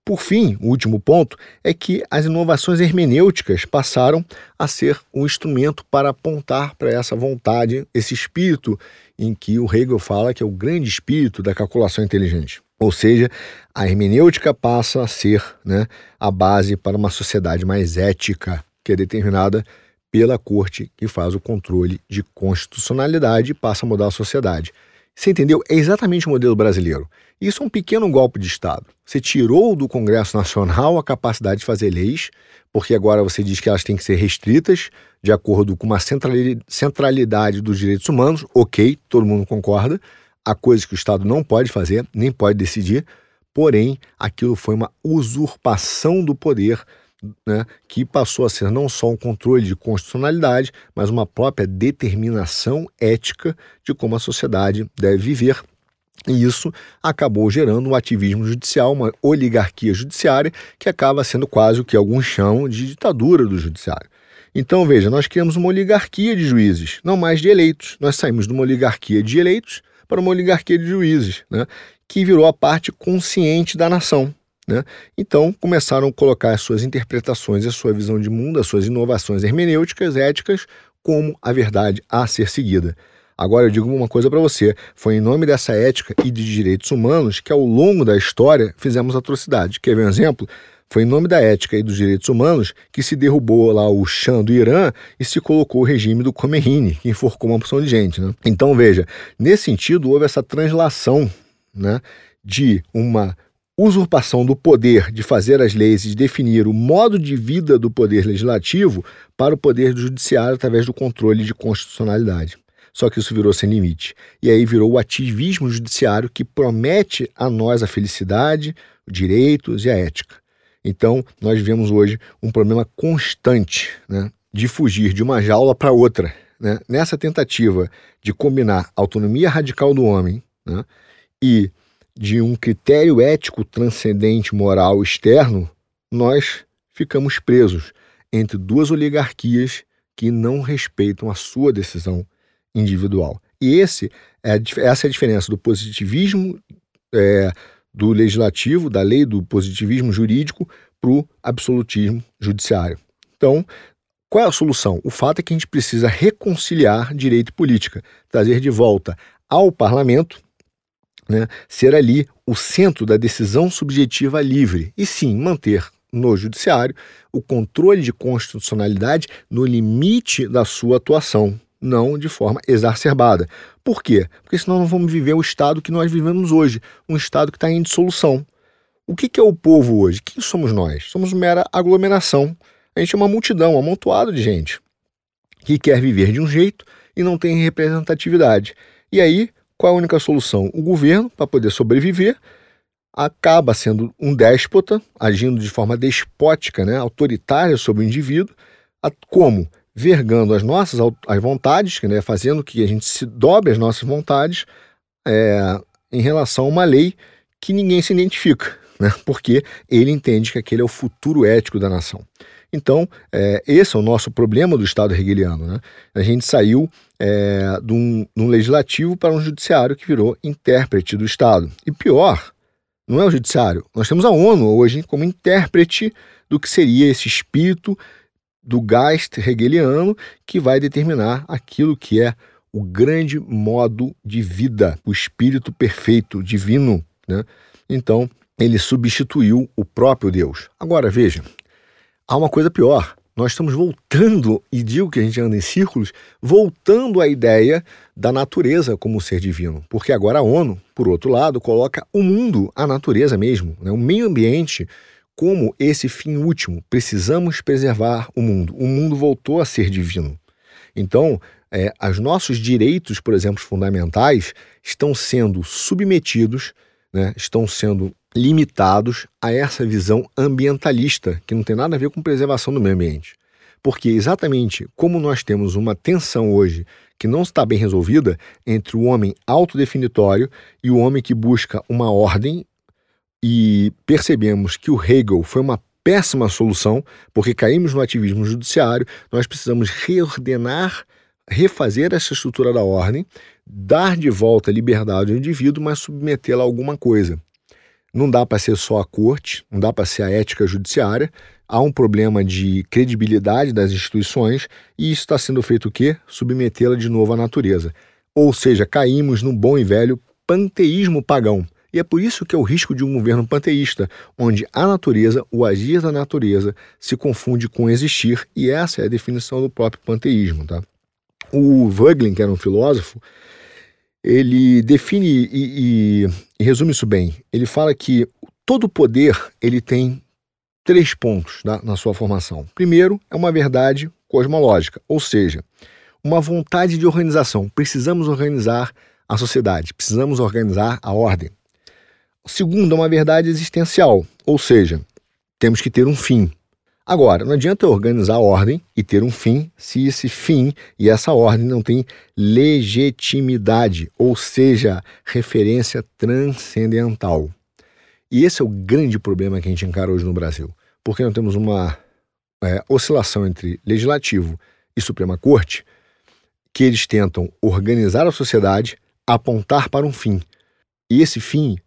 Por fim, o último ponto é que as inovações hermenêuticas passaram a ser um instrumento para apontar para essa vontade, esse espírito em que o Hegel fala que é o grande espírito da calculação inteligente. Ou seja, a hermenêutica passa a ser né, a base para uma sociedade mais ética, que é determinada pela corte que faz o controle de constitucionalidade e passa a mudar a sociedade. Você entendeu? É exatamente o modelo brasileiro. Isso é um pequeno golpe de Estado. Você tirou do Congresso Nacional a capacidade de fazer leis, porque agora você diz que elas têm que ser restritas de acordo com uma centralidade dos direitos humanos. Ok, todo mundo concorda há coisas que o Estado não pode fazer, nem pode decidir, porém, aquilo foi uma usurpação do poder né, que passou a ser não só um controle de constitucionalidade, mas uma própria determinação ética de como a sociedade deve viver. E isso acabou gerando um ativismo judicial, uma oligarquia judiciária, que acaba sendo quase o que alguns chamam de ditadura do judiciário. Então, veja, nós criamos uma oligarquia de juízes, não mais de eleitos. Nós saímos de uma oligarquia de eleitos para uma oligarquia de juízes, né, que virou a parte consciente da nação. Né? Então começaram a colocar as suas interpretações, a sua visão de mundo, as suas inovações hermenêuticas, éticas, como a verdade a ser seguida. Agora eu digo uma coisa para você: foi em nome dessa ética e de direitos humanos que ao longo da história fizemos atrocidades. Quer ver um exemplo? Foi em nome da ética e dos direitos humanos que se derrubou lá o Shah do Irã e se colocou o regime do Khomeini, que enforcou uma porção de gente. Né? Então, veja, nesse sentido, houve essa translação né, de uma usurpação do poder de fazer as leis e de definir o modo de vida do poder legislativo para o poder do judiciário através do controle de constitucionalidade. Só que isso virou sem limite. E aí virou o ativismo judiciário que promete a nós a felicidade, direitos e a ética. Então, nós vivemos hoje um problema constante né, de fugir de uma jaula para outra. Né? Nessa tentativa de combinar autonomia radical do homem né, e de um critério ético transcendente, moral externo, nós ficamos presos entre duas oligarquias que não respeitam a sua decisão individual. E esse é, essa é a diferença do positivismo é, do legislativo, da lei do positivismo jurídico, para o absolutismo judiciário. Então, qual é a solução? O fato é que a gente precisa reconciliar direito e política, trazer de volta ao parlamento, né, ser ali o centro da decisão subjetiva livre e sim manter no judiciário o controle de constitucionalidade no limite da sua atuação, não de forma exacerbada. Por quê? Porque senão não vamos viver o estado que nós vivemos hoje, um estado que está em dissolução. O que, que é o povo hoje? Quem somos nós? Somos mera aglomeração. A gente é uma multidão, um amontoado de gente que quer viver de um jeito e não tem representatividade. E aí, qual é a única solução? O governo, para poder sobreviver, acaba sendo um déspota, agindo de forma despótica, né, autoritária sobre o indivíduo, como vergando as nossas as vontades, né, fazendo que a gente se dobre as nossas vontades é, em relação a uma lei que ninguém se identifica, [LAUGHS] né, porque ele entende que aquele é o futuro ético da nação. Então, é, esse é o nosso problema do Estado hegeliano. Né? A gente saiu é, de, um, de um legislativo para um judiciário que virou intérprete do Estado. E pior, não é o judiciário, nós temos a ONU hoje como intérprete do que seria esse espírito do Geist hegeliano que vai determinar aquilo que é o grande modo de vida, o espírito perfeito, divino. Né? Então, ele substituiu o próprio Deus. Agora, veja, há uma coisa pior. Nós estamos voltando, e digo que a gente anda em círculos, voltando à ideia da natureza como ser divino. Porque agora a ONU, por outro lado, coloca o mundo, a natureza mesmo, né? o meio ambiente, como esse fim último. Precisamos preservar o mundo. O mundo voltou a ser divino. Então, é, os nossos direitos, por exemplo, fundamentais, estão sendo submetidos, né, estão sendo limitados a essa visão ambientalista, que não tem nada a ver com preservação do meio ambiente. Porque exatamente como nós temos uma tensão hoje que não está bem resolvida entre o homem autodefinitório e o homem que busca uma ordem, e percebemos que o Hegel foi uma péssima solução, porque caímos no ativismo judiciário, nós precisamos reordenar, refazer essa estrutura da ordem, dar de volta a liberdade ao indivíduo, mas submetê-la a alguma coisa. Não dá para ser só a corte, não dá para ser a ética judiciária. Há um problema de credibilidade das instituições e isso está sendo feito o quê? Submetê-la de novo à natureza. Ou seja, caímos no bom e velho panteísmo pagão. E é por isso que é o risco de um governo panteísta, onde a natureza, o agir da natureza, se confunde com existir, e essa é a definição do próprio panteísmo. Tá? O Voegelin, que era um filósofo, ele define e, e, e resume isso bem. Ele fala que todo poder ele tem três pontos na, na sua formação. Primeiro, é uma verdade cosmológica, ou seja, uma vontade de organização. Precisamos organizar a sociedade, precisamos organizar a ordem. Segundo, é uma verdade existencial, ou seja, temos que ter um fim. Agora, não adianta organizar a ordem e ter um fim se esse fim e essa ordem não tem legitimidade, ou seja, referência transcendental. E esse é o grande problema que a gente encara hoje no Brasil, porque nós temos uma é, oscilação entre legislativo e Suprema Corte, que eles tentam organizar a sociedade, apontar para um fim. E esse fim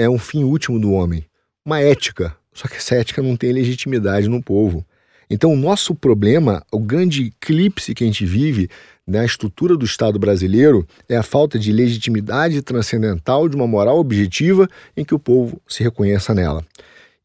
é um fim último do homem, uma ética, só que essa ética não tem legitimidade no povo. Então, o nosso problema, o grande eclipse que a gente vive na estrutura do Estado brasileiro é a falta de legitimidade transcendental de uma moral objetiva em que o povo se reconheça nela.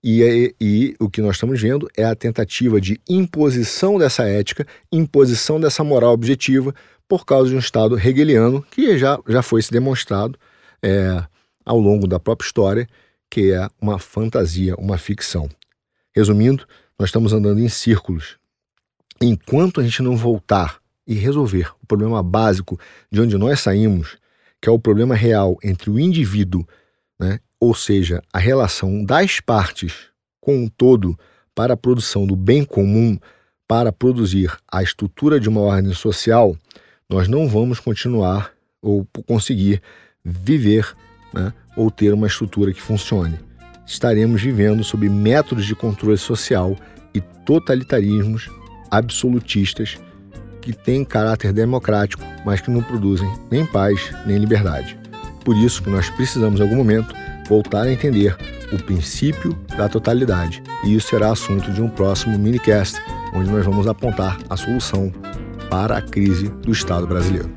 E, e, e, o que nós estamos vendo é a tentativa de imposição dessa ética, imposição dessa moral objetiva, por causa de um Estado hegeliano que já, já foi se demonstrado é, ao longo da própria história que é uma fantasia, uma ficção. Resumindo, nós estamos andando em círculos. Enquanto a gente não voltar e resolver o problema básico de onde nós saímos, que é o problema real entre o indivíduo, né, ou seja, a relação das partes com o todo para a produção do bem comum, para produzir a estrutura de uma ordem social, nós não vamos continuar ou conseguir viver né, ou ter uma estrutura que funcione. Estaremos vivendo sob métodos de controle social e totalitarismos absolutistas que têm caráter democrático, mas que não produzem nem paz nem liberdade. Por isso que nós precisamos, em algum momento, voltar a entender o princípio da totalidade. E isso será assunto de um próximo minicast, onde nós vamos apontar a solução para a crise do Estado brasileiro.